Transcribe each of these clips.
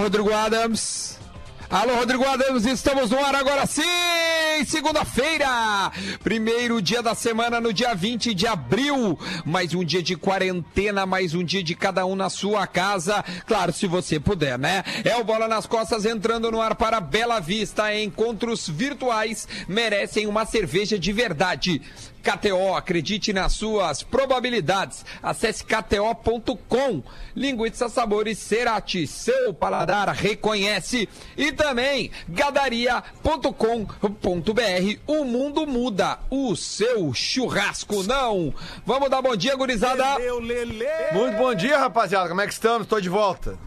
Rodrigo Adams. Alô, Rodrigo Adams, estamos no ar agora sim! Segunda-feira! Primeiro dia da semana, no dia 20 de abril. Mais um dia de quarentena, mais um dia de cada um na sua casa. Claro, se você puder, né? É o Bola nas Costas entrando no ar para Bela Vista. Encontros virtuais merecem uma cerveja de verdade. KTO, acredite nas suas probabilidades. Acesse kto.com. Linguiça Sabores Cerati, seu paladar reconhece. E também gadaria.com.br. O mundo muda, o seu churrasco não. Vamos dar bom dia, gurizada. Muito bom dia, rapaziada. Como é que estamos? Tô de volta.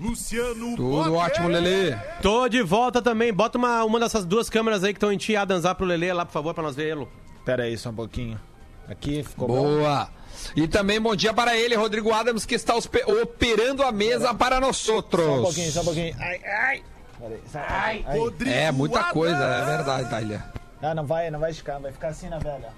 Luciano Tudo ótimo, Lelê. Tô de volta também. Bota uma, uma dessas duas câmeras aí que estão em ti, lá pro Lelê, lá, por favor, pra nós vê-lo. Pera aí só um pouquinho. Aqui ficou bom. Boa. E também bom dia para ele, Rodrigo Adams, que está operando a mesa para nós Só um outros. pouquinho, só um pouquinho. Ai, ai. Pera aí, só um pouquinho. Ai. Rodrigo É, muita Adams. coisa, é verdade, Thalia. Ah, não vai, não vai esticar, vai ficar assim na velha.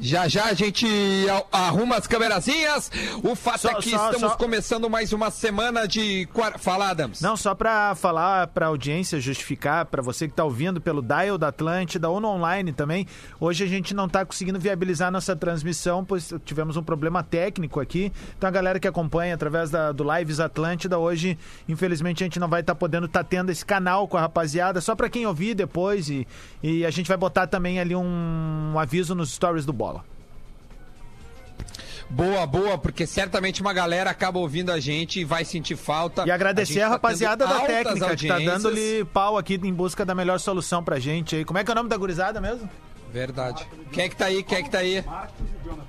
Já já a gente a- arruma as câmerazinhas. O fato Só- é que só- estamos só- começando mais uma semana de. Fala, Adams. Não, só pra falar pra audiência, justificar pra você que tá ouvindo pelo Dial da Atlântida ou no online também. Hoje a gente não tá conseguindo viabilizar nossa transmissão, pois tivemos um problema técnico aqui. Então a galera que acompanha através da, do Lives Atlântida, hoje, infelizmente, a gente não vai estar podendo estar tendo esse canal com a rapaziada, só pra quem ouvir depois. E, e a gente vai botar também ali um, um aviso nos stories do Bola. Boa, boa, porque certamente uma galera acaba ouvindo a gente e vai sentir falta. E agradecer gente a, tá rapaziada da técnica que tá dando-lhe pau aqui em busca da melhor solução pra gente aí. Como é que é o nome da gurizada mesmo? Verdade. Quem é que tá aí? Quem é que tá aí?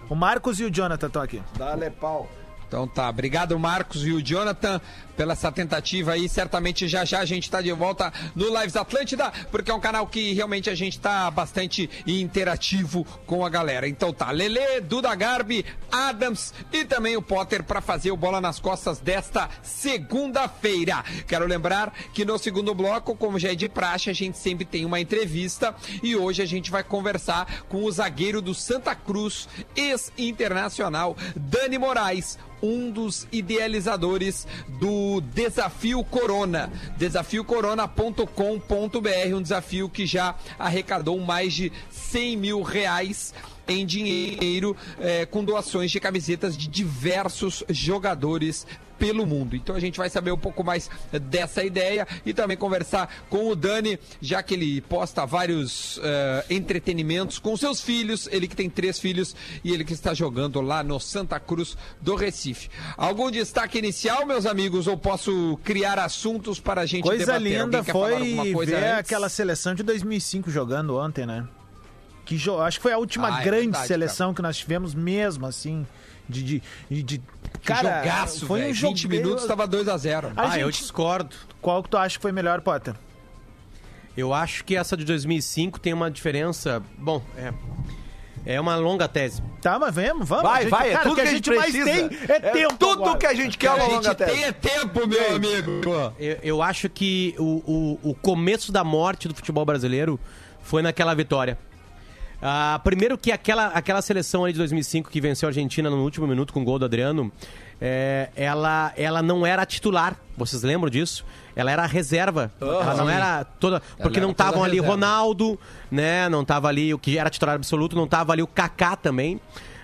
O Marcos e o Jonathan estão aqui. Dá-lhe pau. Então tá, obrigado Marcos e o Jonathan pela essa tentativa aí. Certamente já já a gente tá de volta no Lives Atlântida, porque é um canal que realmente a gente tá bastante interativo com a galera. Então tá, Lele, Duda Garbi, Adams e também o Potter para fazer o bola nas costas desta segunda-feira. Quero lembrar que no segundo bloco, como já é de praxe, a gente sempre tem uma entrevista e hoje a gente vai conversar com o zagueiro do Santa Cruz, ex-internacional, Dani Moraes um dos idealizadores do Desafio Corona. Desafiocorona.com.br, um desafio que já arrecadou mais de 100 mil reais em dinheiro eh, com doações de camisetas de diversos jogadores pelo mundo. Então a gente vai saber um pouco mais dessa ideia e também conversar com o Dani, já que ele posta vários eh, entretenimentos com seus filhos, ele que tem três filhos e ele que está jogando lá no Santa Cruz do Recife. Algum destaque inicial, meus amigos, ou posso criar assuntos para a gente Coisa debater? linda quer falar foi coisa ver antes? aquela seleção de 2005 jogando ontem, né? Que jo... Acho que foi a última Ah, é grande verdade, seleção que nós tivemos mesmo, assim. De. de, de, de- Que Cara, jogaço, foi um 20 jogo. minutos estava 2 a 0 A ah, eu gente- discordo. Qual que tu acha que foi melhor, Potter? Eu acho que essa de 2005 tem uma diferença. Bom, é. É uma longa tese. Tá, mas vamos, vamos. Vai, gente- vai, é cara, tudo o que a gente, mais precisa. tem é, tempo. Tudo agora. que a gente quer é A uma gente longa tem tese. é tempo, meu amigo. Eu, eu acho que o, o, o começo da morte do futebol brasileiro foi naquela vitória. Ah, primeiro que aquela, aquela seleção ali de 2005 que venceu a Argentina no último minuto com o gol do Adriano, é, ela, ela não era titular. Vocês lembram disso? Ela era reserva. ela não era toda. Porque não estavam ali reserva. Ronaldo, né? Não tava ali o que era titular absoluto, não tava ali o Kaká também,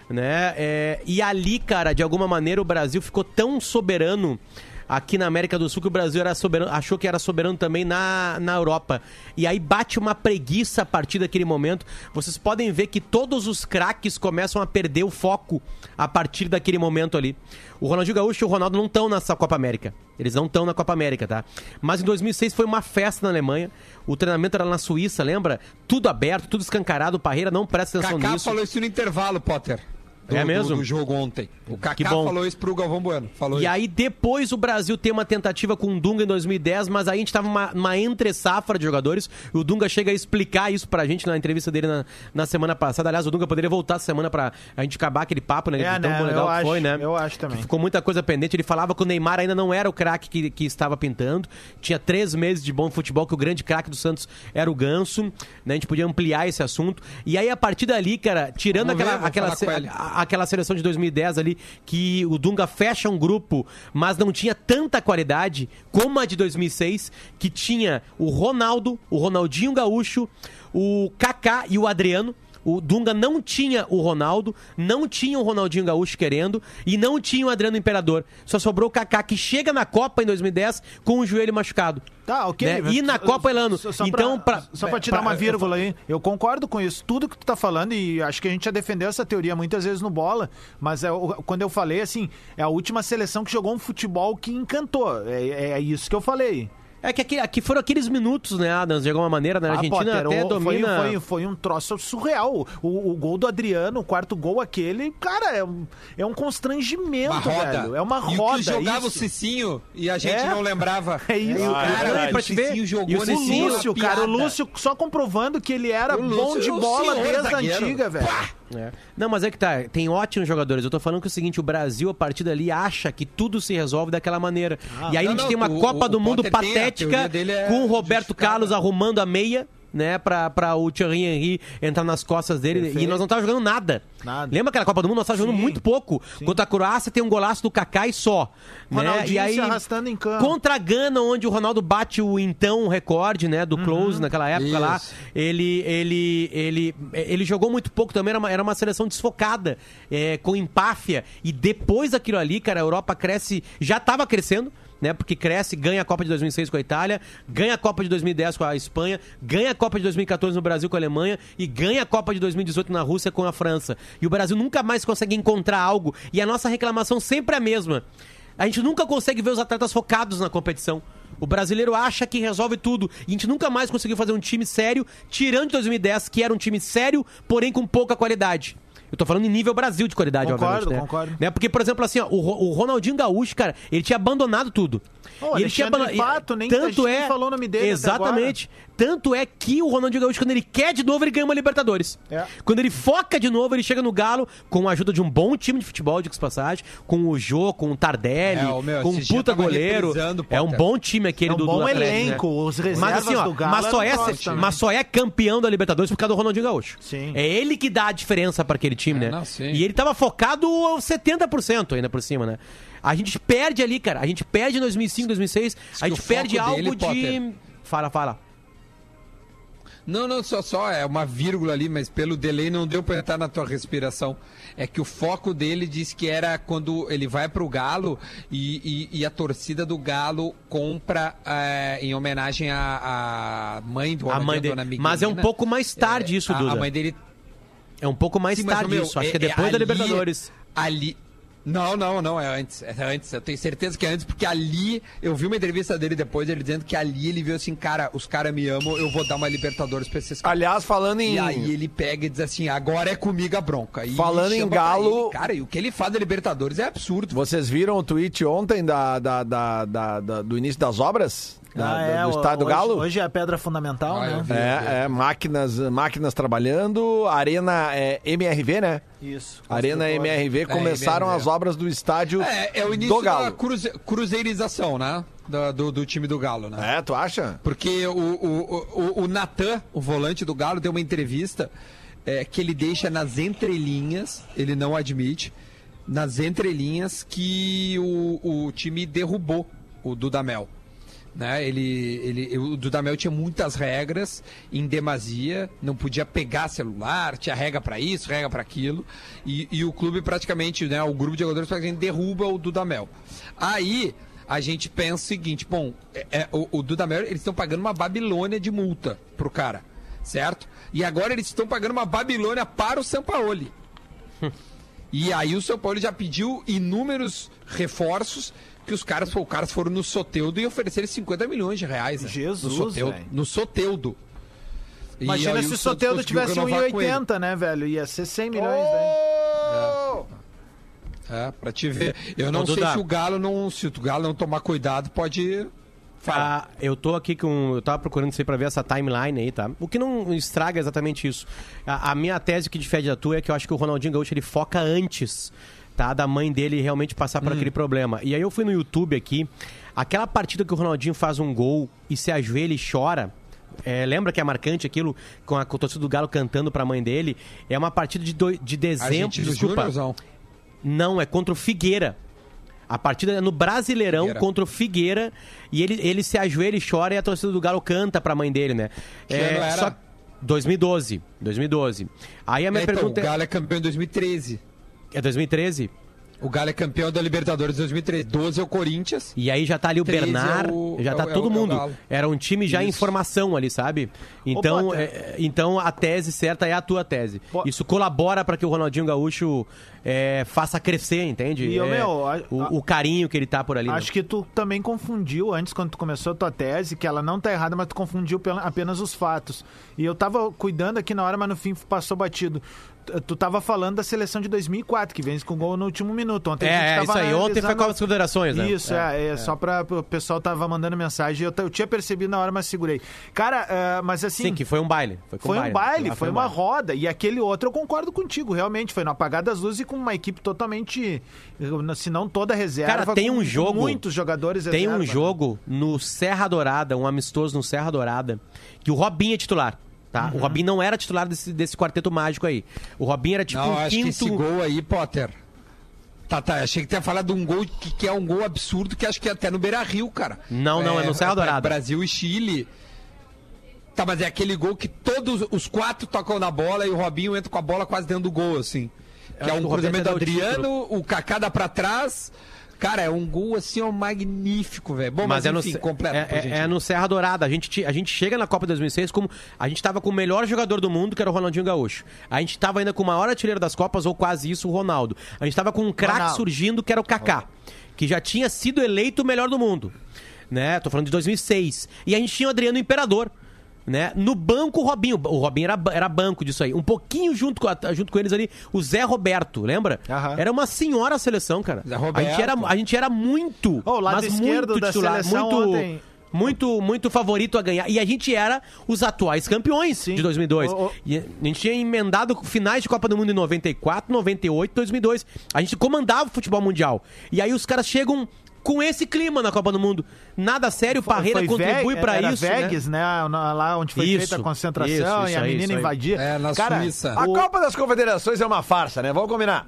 né? É, e ali, cara, de alguma maneira o Brasil ficou tão soberano aqui na América do Sul que o Brasil era soberano, achou que era soberano também na, na Europa. E aí bate uma preguiça a partir daquele momento. Vocês podem ver que todos os craques começam a perder o foco a partir daquele momento ali. O Ronaldinho Gaúcho e o Ronaldo não estão nessa Copa América. Eles não estão na Copa América, tá? Mas em 2006 foi uma festa na Alemanha. O treinamento era na Suíça, lembra? Tudo aberto, tudo escancarado. O Parreira não presta atenção Kaká nisso. falou isso no intervalo, Potter. Do, É do- mesmo? do jogo ontem. O Que Kaká falou isso pro Galvão Bueno. Falou E isso. aí depois o Brasil tem uma tentativa com o Dunga em 2010, mas aí a gente tava numa, numa entre-safra de jogadores. E o Dunga chega a explicar isso pra gente na entrevista dele na, na semana passada. Aliás, o Dunga poderia voltar essa semana pra a gente acabar aquele papo, né? É, de tão né? legal Eu que acho, foi, né? eu acho também. Ficou muita coisa pendente. Ele falava que o Neymar ainda não era o craque que, que estava pintando. Tinha três meses de bom futebol, que o grande craque do Santos era o Ganso. Né? A gente podia ampliar esse assunto. E aí, a partir dali, cara, tirando Vamos ver, aquela, vou aquela, aquela seleção de 2010 ali, que o Dunga fecha um grupo, mas não tinha tanta qualidade como a de 2006, que tinha o Ronaldo, o Ronaldinho Gaúcho, o Kaká e o Adriano. O Dunga não tinha o Ronaldo, não tinha o Ronaldinho Gaúcho querendo e não tinha o Adriano Imperador. Só sobrou o Kaká que chega na Copa em 2010 com o joelho machucado. Tá, ok. Né? E na Copa, Elano, Só- então, pra, pra- só pra te pra- dar uma vírgula aí, eu concordo com isso. Tudo que tu tá falando, e acho que a gente já defendeu essa teoria muitas vezes no bola, mas é, quando eu falei assim, é a última seleção que jogou um futebol que encantou. É, é isso que eu falei. É que aqui, aqui foram aqueles minutos, né, Adams? De alguma maneira, né? A Ah, Argentina Potter, até o- domina. Foi, foi, foi um troço surreal. O, o gol do Adriano, o quarto gol aquele, cara, é um, é um constrangimento, Uma roda. velho. É uma E roda. o que jogava isso. o Cicinho e a gente É. não lembrava. É isso, E o cara. cara, verdade. pra te ver, E jogou o O Lúcio, cara, o. Lúcio só comprovando que ele era O bom Lúcio de é o bola desde a antiga, velho. É. Não, mas é que tá, tem ótimos jogadores. Eu tô falando que é o seguinte, o Brasil, a partir dali, acha que tudo se resolve daquela maneira. e aí a não, gente não, tem uma o- Copa o do Mundo Potter a patética é com o Roberto. Carlos arrumando a meia. Né, pra, pra o Thierry Henry entrar nas costas dele Perfeito. e nós não tava jogando nada. Nada. Lembra aquela Copa do Mundo? Nós tava jogando Sim. muito pouco. Contra a Croácia tem um golaço do Kaká e só. Né? E aí, arrastando em campo. Contra a Gana, onde o Ronaldo bate o então recorde, né, do close naquela época lá. Isso. Ele, ele, ele, ele jogou muito pouco também, era uma, era uma seleção desfocada, é, com empáfia. E depois daquilo ali, cara, a Europa cresce, já estava crescendo. Né, porque cresce, ganha a Copa de 2006 com a Itália, ganha a Copa de 2010 com a Espanha, ganha a Copa de 2014 no Brasil com a Alemanha e ganha a Copa de 2018 na Rússia com a França. E o Brasil nunca mais consegue encontrar algo. E a nossa reclamação sempre é a mesma. A gente nunca consegue ver os atletas focados na competição. O brasileiro acha que resolve tudo. E a gente nunca mais conseguiu fazer um time sério, tirando de 2010, que era um time sério, porém com pouca qualidade. Eu tô falando em nível Brasil de qualidade, Concordo, obviamente. Né? concordo. Né? Porque, por exemplo, assim, ó, o, o Ronaldinho Gaúcho, cara, ele tinha abandonado tudo. E ele tinha. Pato, nem- a tanto é, falou o nome dele Exatamente. Tanto é que o Ronaldinho Gaúcho, quando ele quer de novo, ele ganha uma Libertadores. É. Quando ele foca de novo, ele chega no Galo com a ajuda de um bom time de futebol, de passagem, com o Jô, com o Tardelli, É, o meu, com um puta goleiro. É um bom time aquele É um do, bom do Atlético, né? elenco, os reservas mas, assim, ó, do Galo mas só, é, próximos também. mas só é campeão da Libertadores por causa do Ronaldinho Gaúcho. Sim. É ele que dá a diferença pra aquele time, né? não, sim. E ele tava focado 70% ainda por cima, né? A gente perde ali, cara. A gente perde em 2005, 2006. A que gente o perde algo dele, de. Potter- Fala, fala. Não, não, só, só é uma vírgula ali, mas pelo delay não deu pra entrar na tua respiração. É que o foco dele disse que era quando ele vai pro Galo e, e- e a torcida do Galo compra eh, em homenagem à, à mãe do A mãe dona dele. Miguelina. Mas é um pouco mais tarde isso, a, Duda. a mãe dele É um pouco mais Sim, mas, tarde meu, isso. Acho que é depois da ali- Libertadores. Ali. Não, não, não, é antes. É antes. Eu tenho certeza que é antes, porque ali. Eu vi uma entrevista dele depois, ele dizendo que ali ele viu assim, cara, os caras me amam, eu vou dar uma Libertadores pra esses caras. Aliás, falando em. E aí ele pega e diz assim, agora é comigo a bronca. E Falando em Galo- ele. Cara, e o que ele faz da Libertadores é absurdo. Vocês viram o tweet ontem da- da- da- da- do início das obras? Da- Ah, da- é, do o- estádio do hoje- Galo? Hoje é a pedra fundamental, Ah, né? vi. É, é, máquinas, máquinas trabalhando, Arena é, MRV, né? Isso. Arena MRV começaram MRV. as obras do estádio É, é o início do da Galo. cruze- cruzeirização, né? Da- Do, do time do Galo, né? É, tu acha? Porque o, o, o, o Natan, o volante do Galo, deu uma entrevista é, que ele deixa nas entrelinhas, ele não admite, nas entrelinhas que o, o time derrubou o Dudamel. Né? Ele, ele, o Dudamel tinha muitas regras em demasia, não podia pegar celular, tinha regra para isso, regra para aquilo, e, e o clube praticamente, né, o grupo de jogadores praticamente derruba o Dudamel. Aí a gente pensa o seguinte, bom, é, é, o, o Dudamel, eles estão pagando uma Babilônia de multa pro cara, certo? E agora eles estão pagando uma Babilônia para o Sampaoli. E aí o São Paulo já pediu inúmeros reforços que os caras, os caras foram no Soteudo e ofereceram 50 milhões de reais. né? Jesus, no Soteudo. No Soteudo. Imagina se o conseguiu tivesse renovar com ele. 1,80, né, velho? Ia ser 100 milhões, né? É, pra te ver. Eu não Ô, sei Duda. se o Galo não. Se o Galo não tomar cuidado, pode. Ah, eu tô aqui com. Eu tava procurando isso aí pra ver essa timeline aí, tá? O que não estraga exatamente isso. A, a minha tese que difere da tua é que eu acho que o Ronaldinho Gaúcho ele foca antes, tá? Da mãe dele realmente passar por aquele problema. E aí eu fui no YouTube aqui, aquela partida que o Ronaldinho faz um gol e se ajoelha e chora. é, lembra que é marcante aquilo com a, com a torcida do Galo cantando pra mãe dele? É uma partida de, doi- de dezembro. Argentino Desculpa. Não, é contra o Figueira. A partida é no Brasileirão Figueira. contra o Figueira. E ele, ele se ajoelha e chora e a torcida do Galo canta pra mãe dele, né? Que ano era? 2012. 2012. Aí a minha Então, o pergunta é. Galo é campeão em 2013. É 2013? O Galo é campeão da Libertadores em 2013. 12 é o Corinthians. E aí já tá ali o 13 é Bernard, o- já é tá o- é todo o- é o mundo. Era um time já em Isso. formação ali, sabe? Então, Potter. é, então a tese certa é a tua tese. Po- Isso colabora pra que o Ronaldinho Gaúcho é, faça crescer, entende? E, É, meu, a- o, o carinho que ele tá por ali. né? Acho que tu também confundiu antes, quando tu começou a tua tese, que ela não tá errada, mas tu confundiu apenas os fatos. E eu tava cuidando aqui na hora, mas no fim passou batido. Tu- tava falando da seleção de 2004, que vence com gol no último minuto. Ontem a gente É, é tava isso aí. Ontem foi Copa das Confederações, né? Isso, é, é, só pra. O pessoal tava mandando mensagem. Eu, eu tinha percebido na hora, mas segurei. Cara, ah, mas assim. Sim, que foi um baile. Foi, Foi um baile, foi um uma baile. roda. E aquele outro eu concordo contigo, realmente. Foi no apagar das luzes e com uma equipe totalmente. Se não toda reserva. Cara, tem um jogo- Muitos jogadores Tem reserva, um né? jogo no Serra Dourada, um amistoso no Serra Dourada, que o Robinho é titular. Tá? Uhum. O Robinho não era titular desse, desse quarteto mágico aí. O Robinho era tipo não, um acho que quinto. esse gol aí, Potter. Tá, tá. Achei que tinha falado de um gol que, que é um gol absurdo, que acho que é até no Beira Rio, cara. Não, não, é no Serra Dourada. Brasil e Chile. Tá, mas é aquele gol que todos os quatro tocam na bola e o Robinho entra com a bola quase dentro do gol, assim. Que é que um cruzamento do dá o Adriano, o Kaká dá pra trás. Cara, é um gol assim, ó, magnífico, velho. Bom, mas, Mas, é, no, enfim, completo. é, é- é no Serra Dourada. A gente, a gente chega na Copa 2006 como. A gente tava com o melhor jogador do mundo, que era o Ronaldinho Gaúcho. A gente tava ainda com o maior artilheiro das Copas, ou quase isso, o Ronaldo. A gente tava com um craque surgindo, que era o Kaká, que já tinha sido eleito o melhor do mundo. Né? Tô falando de 2006. E a gente tinha o Adriano Imperador. Né? No banco, o Robinho. O Robinho era, era banco disso aí. Um pouquinho junto com, a- junto com eles ali, o Zé Roberto, lembra? Aham. Era uma senhora a seleção, cara. Zé a, Roberto. gente era, a gente era muito, Ô, o lado mas muito da titular, seleção muito, ontem- muito, muito favorito a ganhar. E a gente era os atuais campeões Sim. de 2002. Ô, ô. E a gente tinha emendado finais de Copa do Mundo em 94, 98, 2002. A gente comandava o futebol mundial. E aí os caras chegam com esse clima na Copa do Mundo. Nada sério, Parreira Foi contribui era isso. né? Vegas, né? na- Lá onde foi Isso, feita a concentração isso, e a isso aí, menina isso invadia. É, na Cara, Suíça. A o- Copa das Confederações é uma farsa, né? Vamos combinar.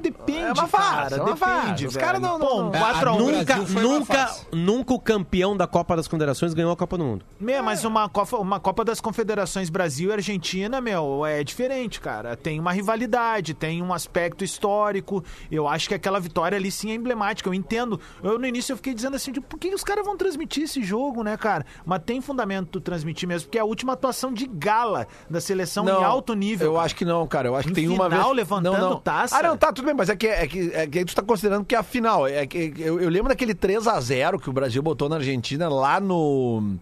Depende, É uma farsa, cara. é uma depende, farsa. Os caras não- não- É, 4 a a 1 no Nunca, uma nunca, nunca o campeão da Copa das Confederações ganhou a Copa do Mundo. Meu, mas uma Copa, uma Copa das Confederações Brasil e Argentina, meu, é diferente, cara. Tem uma rivalidade, tem um aspecto histórico. Eu acho que aquela vitória ali sim é emblemática. Eu entendo. Eu no início eu fiquei dizendo assim, tipo, por que os caras vão transmitir esse jogo, né, cara? Mas tem fundamento tu transmitir mesmo, porque é a última atuação de gala da seleção em alto nível. Eu cara. acho que não, cara. Eu acho Em que tem uma final, vez. levantando não, não. taça. Ah, não, tá, tudo bem, mas é que, é que, é que tu tá considerando que a final. É que, eu, eu lembro daquele 3x0 que o Brasil botou na Argentina lá no.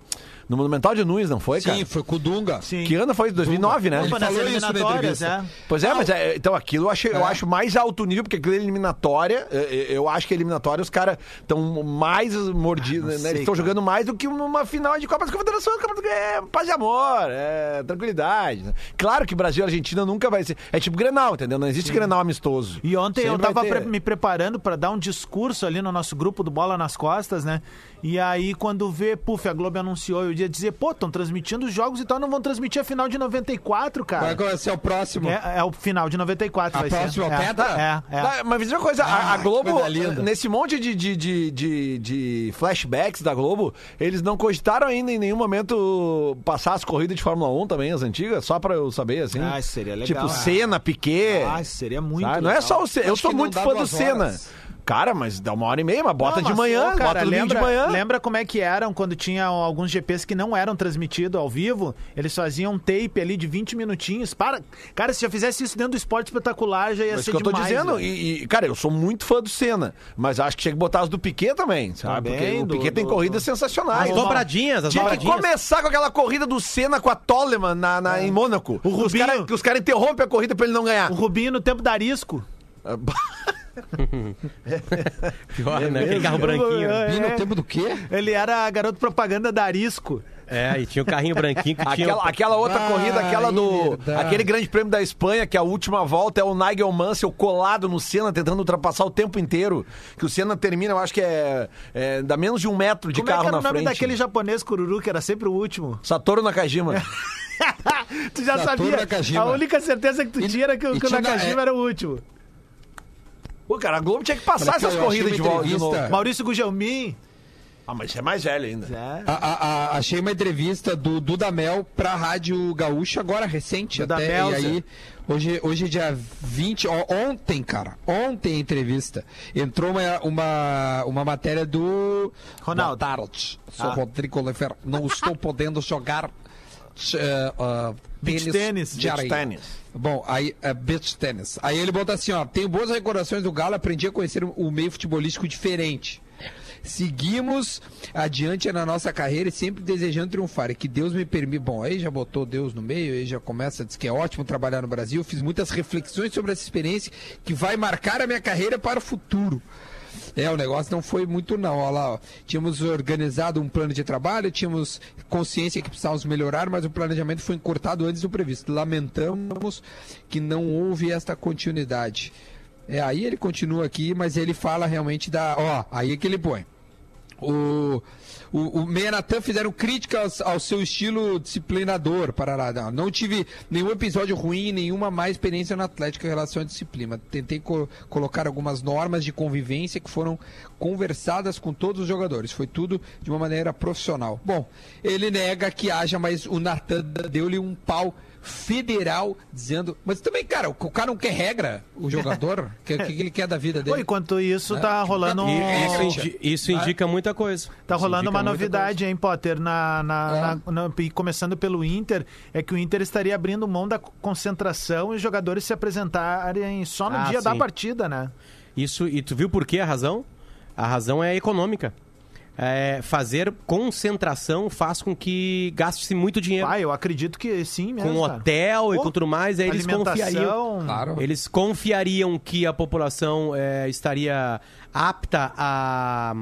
No Monumental de Nunes, não foi, cara? Sim, foi com o Dunga. Sim. Que ano foi? 2009, né? Opa, Ele nas falou isso na eliminatórias, entrevista. é. Pois é, mas é, então aquilo eu acho, eu É. acho mais alto nível, porque aquilo é eliminatória. Eu, eu acho que a eliminatória os caras estão mais mordidos, né? sei, Eles estão jogando mais do que uma final de Copa das Confederações. Copa das- É paz e amor, é tranquilidade. né? Claro que Brasil e Argentina nunca vai ser. É tipo Grenal, entendeu? Não existe Grenal amistoso. E ontem eu Sempre vai tava pre- me preparando pra dar um discurso ali no nosso grupo do Bola nas Costas, né? E aí, quando vê, puf, a Globo anunciou, eu ia dizer, pô, estão transmitindo os jogos e tal, não vão transmitir a final de 94, Vai cara. ser o próximo. É, é o final de 94, A vai ser. próxima é, tetra? É, é. Tá, mas diz uma coisa, a- a, Ah, Globo, nesse monte de, de, de, de, de flashbacks da Globo, eles não cogitaram ainda em nenhum momento passar as corridas de Fórmula 1 também, as antigas, só pra eu saber, assim. Ah, seria legal. Tipo. Senna, Piquet. Ah, seria muito sabe? Não é legal. só o Senna. Eu sou muito fã do Senna. horas. Cara, mas dá uma hora e meia, mas bota Não, de mas, manhã, ô, cara, bota lembra, de manhã. Lembra como é que eram quando tinha alguns GPs que não eram transmitidos ao vivo? Eles faziam um tape ali de 20 minutinhos. Para, cara, se já fizesse isso dentro do esporte espetacular, já ia Mas ser que eu tô demais. dizendo, velho. e, e, cara, eu sou muito fã do Senna, mas acho que tinha que botar as do Piquet também, sabe? Também, Porque o do- Piquet tem do- corridas sensacionais. As dobradinhas, as Tinha que dobradinhas. começar com aquela corrida do Senna com a Toleman na, na- em Mônaco. O os Rubinho- caras que os caras interrompem a corrida pra ele não ganhar. O Rubinho no tempo da Arisco. Pior, É né? Aquele carro branquinho. né? É. no tempo do quê? Ele era garoto propaganda da Arisco. É, e tinha o carrinho branquinho que tinha. Aquela, aquela outra Ah, corrida, aquela do. verdade. Aquele grande prêmio da Espanha, que a última volta é o Nigel Mansell colado no Senna, tentando ultrapassar o tempo inteiro. Que o Senna termina, eu acho que é. é dá menos de um metro de Como é que carro era na o nome frente. daquele japonês cururu que era sempre o último? Satoru Nakajima. tu já Satoru sabia. Nakajima. A única certeza que tu E- tinha era que, o- Nakajima é- era o último. Pô, cara, a Globo tinha que passar Olha essas eu achei corridas uma de volta de entrevista- novo. cara. Maurício Gugelmin. Ah, mas você é mais velho ainda. É. A- a- a- achei uma entrevista do Dudamel pra Rádio Gaúcha, agora recente até. Dudamel, E aí, hoje, hoje é dia 20, ó, ontem, cara, ontem a entrevista. Entrou uma, uma, uma matéria do. Ronaldo. Boa tarde, sou Ah. Rodrigo Oliveira. Não estou podendo jogar eh, ah, tênis, tênis. de Beach areia. tênis. Bom, aí, é beach tênis. Aí ele bota assim, ó, tenho boas recordações do Galo, aprendi a conhecer o meio futebolístico diferente. Seguimos adiante na nossa carreira e sempre desejando triunfar. E que Deus me permita. Bom, aí já botou Deus no meio, aí já começa, diz que é ótimo trabalhar no Brasil. Fiz muitas reflexões sobre essa experiência que vai marcar a minha carreira para o futuro. É, o negócio não foi muito não, olha lá, ó. tínhamos organizado um plano de trabalho, tínhamos consciência que precisávamos melhorar, mas o planejamento foi encurtado antes do previsto. Lamentamos que não houve esta continuidade. É, aí ele continua aqui, mas ele fala realmente da, ó, aí é que ele põe. O, o, o Meia Natan fizeram críticas ao seu estilo disciplinador. Parará. Não, não tive nenhum episódio ruim, nenhuma má experiência no Atlético em relação à disciplina. Tentei co- colocar algumas normas de convivência que foram conversadas com todos os jogadores. Foi tudo de uma maneira profissional. Bom, ele nega que haja, mas o Natan deu-lhe um pau federal dizendo. Mas também, cara, o cara não quer regra, o jogador. O que, que ele quer da vida dele? enquanto isso, tá rolando É, isso, isso indica muita coisa. Tá rolando indica uma muita novidade, hein, Potter? Na, na, É. na- na- e começando pelo Inter, é que o Inter estaria abrindo mão da concentração e os jogadores se apresentarem só no Ah, dia da sim. partida, né? Isso, e tu viu por que a razão? A razão é econômica. É, fazer concentração faz com que gaste-se muito dinheiro. Ah, eu acredito que sim mesmo. com cara. hotel e Pô, com tudo mais, aí eles confiariam. Claro. Eles confiariam que a população é, estaria apta a.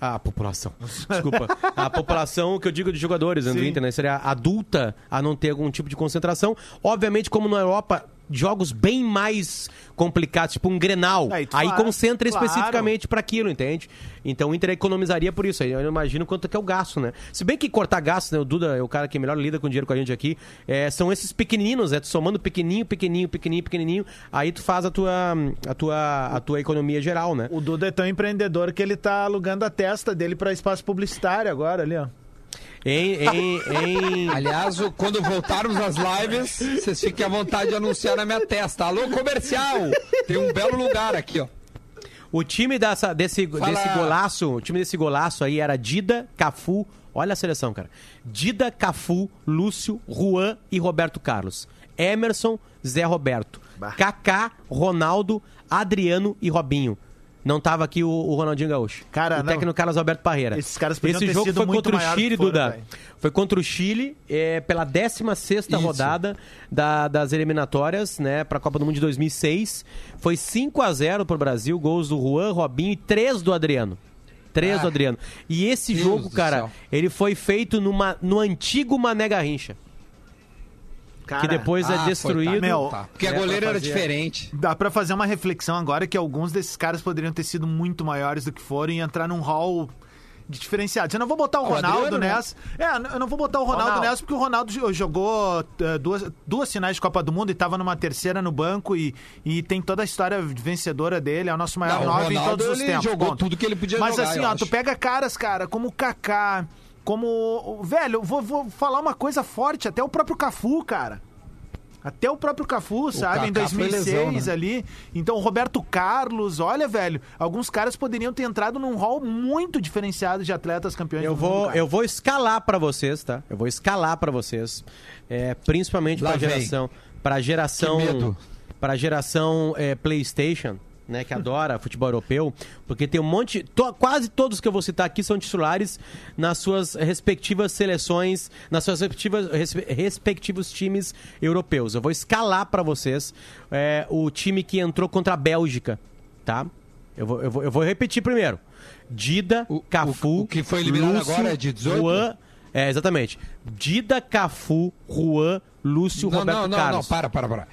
A população. Desculpa. A população que eu digo de jogadores né, do. Inter, né? Seria adulta a não ter algum tipo de concentração. Obviamente, como na Europa, jogos bem mais complicados, tipo um Grenal. Aí Aí concentra claro. especificamente para aquilo, entende? Então o Inter economizaria por isso. Aí eu imagino quanto que é o gasto, né? Se bem que cortar gasto, né? O Duda é o cara que melhor lida com dinheiro com a gente aqui. é, são esses pequeninos, né? Tu somando pequenininho, pequenininho, pequenininho, pequenininho. Aí tu faz a tua, a tua, a tua economia geral, né? O Duda é tão empreendedor que ele tá alugando a testa dele para espaço publicitário agora ali, ó. Em, em, em... Aliás, quando voltarmos às lives, vocês fiquem à vontade de anunciar na minha testa. Alô, comercial! Tem um belo lugar aqui, ó. O time dessa, desse, Fala. desse golaço, o time desse golaço aí era Dida, Cafu, olha a seleção, cara. Dida, Cafu, Lúcio, Juan e Roberto Carlos. Emerson, Zé Roberto. Bah. Kaká, Ronaldo, Adriano e Robinho. Não tava aqui o, o Ronaldinho Gaúcho. Cara, o não. técnico Carlos Alberto Parreira. Esses caras podiam Esse jogo foi contra o Chile, foram, Duda. velho. Foi contra o Chile é, pela 16 Isso. rodada da- das eliminatórias, né, para a Copa do Mundo de 2006. Foi 5 a 0 pro Brasil, gols do Juan, Robinho e 3 do Adriano. 3 Ah, do Adriano. E esse Deus jogo, cara, ele foi feito numa, no antigo Mané Garrincha, Cara, que depois Ah, é foi, destruído. tá. Meu, Tá. Porque É, a goleira pra era fazer- diferente. Dá pra fazer uma reflexão agora que alguns desses caras poderiam ter sido muito maiores do que foram e entrar num hall de diferenciados. Eu não vou botar o o Ronaldo Adriano, né? nessa. É, eu não vou botar o Ronaldo, Ronaldo. nessa porque o Ronaldo jo- jogou eh, duas, duas finais de Copa do Mundo e tava numa terceira no banco e, e tem toda a história vencedora dele. É o nosso maior Não, o nove em Ronaldo, todos os ele tempos. jogou ponto. tudo que ele podia Mas jogar, assim, ó, tu acho. pega caras, cara, como o Kaká, como. o- Velho, eu vou, vou falar uma coisa forte, até o próprio Cafu, cara. Até o próprio Cafu, sabe? em Kaká foi 2006 lesão, né? ali. Então, o Roberto Carlos, olha, velho, alguns caras poderiam ter entrado num hall muito diferenciado de atletas campeões Eu do mundo, vou, cara. eu vou escalar pra vocês, tá? Eu vou escalar pra vocês, é, principalmente Lá pra vem. geração, para geração, Que medo. para geração é, PlayStation, né, que adora futebol europeu, porque tem um monte, to- quase todos que eu vou citar aqui são titulares nas suas respectivas seleções, nas suas respectivas respe- respectivos times europeus. Eu vou escalar pra vocês é, o time que entrou contra a Bélgica tá? Eu vou, eu vou, eu vou repetir primeiro. Dida, O- Cafu, o- que foi eliminado Lúcio, agora é de 18? Juan, é, exatamente. Dida, Cafu, Juan, Lúcio, Não, Roberto não, não, Carlos. não, para, para, para.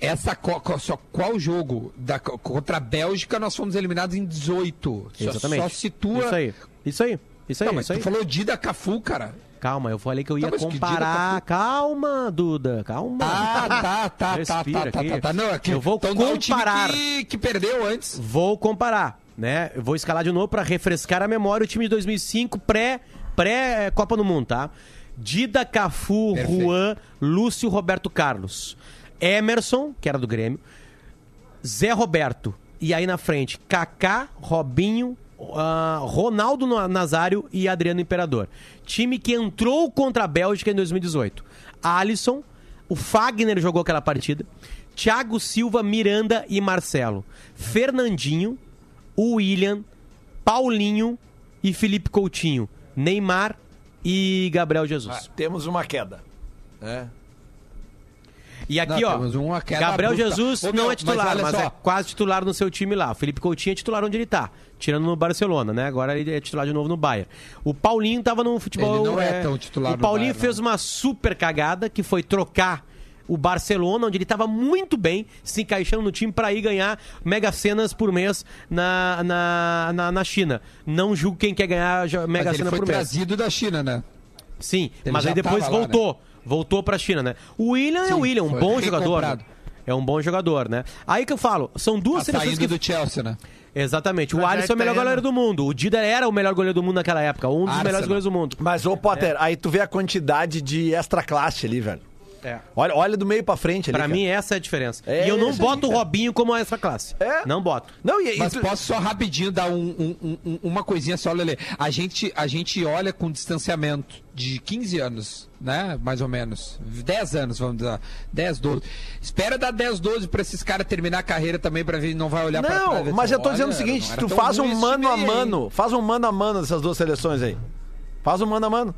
Essa só qual jogo da, co- contra a Bélgica nós fomos eliminados em 18. Só, Exatamente. só situa. Isso aí. Isso aí. Isso aí, Não, mas isso aí. tu falou Dida Cafu, cara. Calma, eu falei que eu ia Tá, Dida, comparar. Calma, Duda, calma. Ah, tá, tá, tá, Respira tá, tá, aqui. tá, tá. Não, é que Eu vou então comparar. que, que perdeu antes. Vou comparar, né? Eu vou escalar de novo pra refrescar a memória o time de 2005 pré pré Copa do Mundo, tá? Dida, Cafu, Perfeito. Juan, Lúcio, Roberto Carlos. Emerson, que era do Grêmio, Zé Roberto. E aí na frente, Kaká, Robinho, ah, Ronaldo Na- Nazário e Adriano Imperador. Time que entrou contra a Bélgica em 2018. Alisson, o Fagner jogou aquela partida. Thiago Silva, Miranda e Marcelo. Fernandinho, William, Paulinho e Felipe Coutinho. Neymar e Gabriel Jesus. Ah, temos uma queda. É. E aqui, Não, ó, Gabriel. Jesus Ô, não meu, é mas titular, mas, só. é quase titular no seu time lá. O Felipe Coutinho é titular onde ele tá, tirando no Barcelona, né? Agora ele é titular de novo no Bayern. O Paulinho tava no futebol... Ele não é tão titular O Paulinho Bayern, fez não. uma super cagada, que foi trocar o Barcelona, onde ele tava muito bem, se encaixando no time para ir ganhar mega cenas por mês na, na, na, na China. Não julgo quem quer ganhar Mas mega ele cena foi por mês. trazido da China, né? Sim, Ele mas aí depois tava lá, voltou. Voltou pra China, né? O William é Sim, o William, um bom jogador. recomprado. É um bom jogador, né? Aí que eu falo, são duas Tá seleções que... do Chelsea, né? Exatamente. O Mas Alisson é o melhor indo. goleiro do mundo. O Dida era o melhor goleiro do mundo naquela época. Um dos Arsenal. melhores goleiros do mundo. Mas, ô Potter, aí tu vê a quantidade de extra classe ali, velho. É. Olha, olha do meio pra frente ali. Pra cara. mim, essa é a diferença. É e eu não aí, boto o cara. Robinho como extra classe. É. Não boto. Não, e, e Mas tu- posso só rapidinho dar um- um- um- uma coisinha só, Lele. A gente, a gente olha com distanciamento de 15 anos, né? Mais ou menos. 10 anos, vamos dizer. 10, 12. Espera dar 10, 12 pra esses caras terminar a carreira também pra ver não vai olhar pra trás. Não, mas eu tô dizendo o seguinte, não tu faz um mano a aí, mano, faz um mano a mano dessas duas seleções aí. Faz um mano a mano.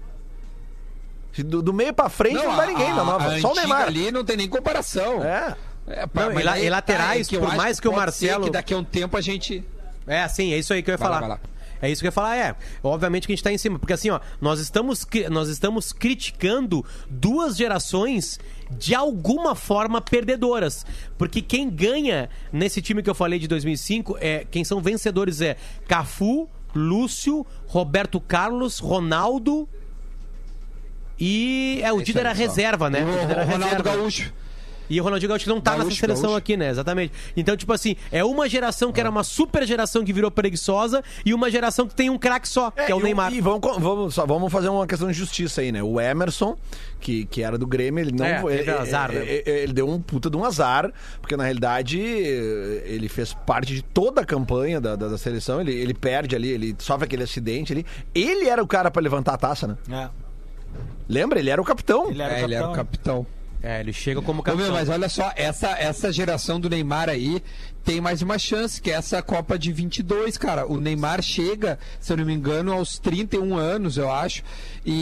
Do, do meio pra frente não, dá a- ninguém nova, a só o Neymar. ali não tem nem comparação. É. É, Não, mas e la- e laterais, tá, é por mais que o pode ser Marcelo- que daqui a um tempo a gente. É, sim, é isso aí que eu ia Vai falar. vai lá. É isso que eu ia falar, é. Obviamente que a gente tá em cima, porque assim, ó, nós estamos, nós estamos criticando duas gerações de alguma forma perdedoras. Porque quem ganha nesse time que eu falei de 2005, é, quem são vencedores é Cafu, Lúcio, Roberto Carlos, Ronaldo e é o Dida era reserva, né? O, O Dida era Ronaldo reserva. Gaúcho. E o Ronaldinho Gaúcho não tá Gaúcho, nessa seleção Gaúcho. aqui, né? Exatamente. Então, tipo assim, é uma geração que era uma super geração que virou preguiçosa e uma geração que tem um craque só, que é o e Neymar. E vamos, vamos, só vamos fazer uma questão de justiça aí, né? O Emerson, que, que era do Grêmio, ele não. É, ele, azar, né? ele, ele deu um puta de um azar, porque na realidade ele fez parte de toda a campanha da, da, da seleção. Ele, ele perde ali, ele sofre aquele acidente ali. Ele era o cara pra levantar a taça, né? É. Lembra? Ele era o capitão. Ele era, É, o ele era o capitão. É, ele chega como Ô, capitão. meu, mas olha só, essa, essa geração do Neymar aí tem mais uma chance, que é essa Copa de 22, cara. O Neymar chega, se eu não me engano, aos 31 anos, eu acho. E,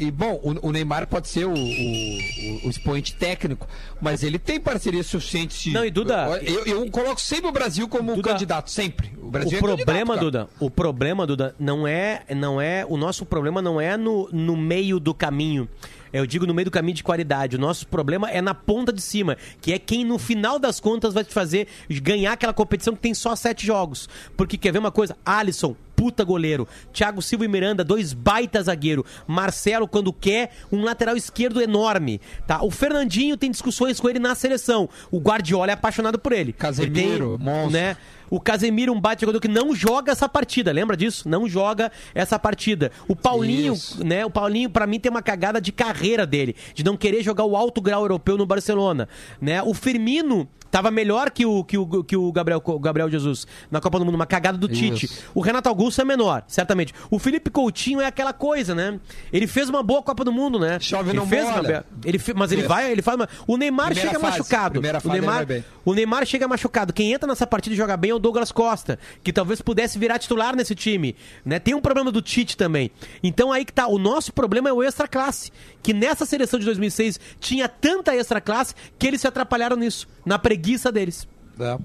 e- e, bom, o, o Neymar pode ser o, o, o- expoente técnico, mas ele tem parceria suficiente. Não, e Duda- Eu, eu coloco sempre o Brasil como Duda, candidato, sempre. O Brasil o é problema. Duda, o problema, Duda, não é, não é, o nosso problema não é no, no meio do caminho. Eu digo no meio do caminho de qualidade. O nosso problema é na ponta de cima, que é quem no final das contas vai te fazer ganhar aquela competição que tem só sete jogos. Porque quer ver uma coisa? Alisson, puta goleiro. Thiago Silva e Miranda, dois baita zagueiro. Marcelo, quando quer, um lateral esquerdo enorme. Tá? O Fernandinho tem discussões com ele na seleção. O Guardiola é apaixonado por ele. Casemiro, Ele tem, monstro. né? O Casemiro, um baita jogador que não joga essa partida, lembra disso? Não joga essa partida. O Paulinho, Isso. né? O Paulinho, pra mim, tem uma cagada de carreira dele, de não querer jogar o alto grau europeu no Barcelona, né? O Firmino tava melhor que o, que o, que o Gabriel, o Gabriel Jesus na Copa do Mundo, uma cagada do Tite. Isso. O Renato Augusto é menor, certamente. O Felipe Coutinho é aquela coisa, né? Ele fez uma boa Copa do Mundo, né? Chove, ele não fez be- ele fe- mas ele Isso. vai, ele faz uma... O Neymar Primeira chega fase, machucado. primeira o Neymar, o Neymar chega machucado. Quem entra nessa partida e joga bem é o Douglas Costa, que talvez pudesse virar titular nesse time. Né? Tem um problema do Tite também. Então aí que tá. O nosso problema é o extra classe. Que nessa seleção de 2006 tinha tanta extra classe que eles se atrapalharam nisso, na preguiça deles. É.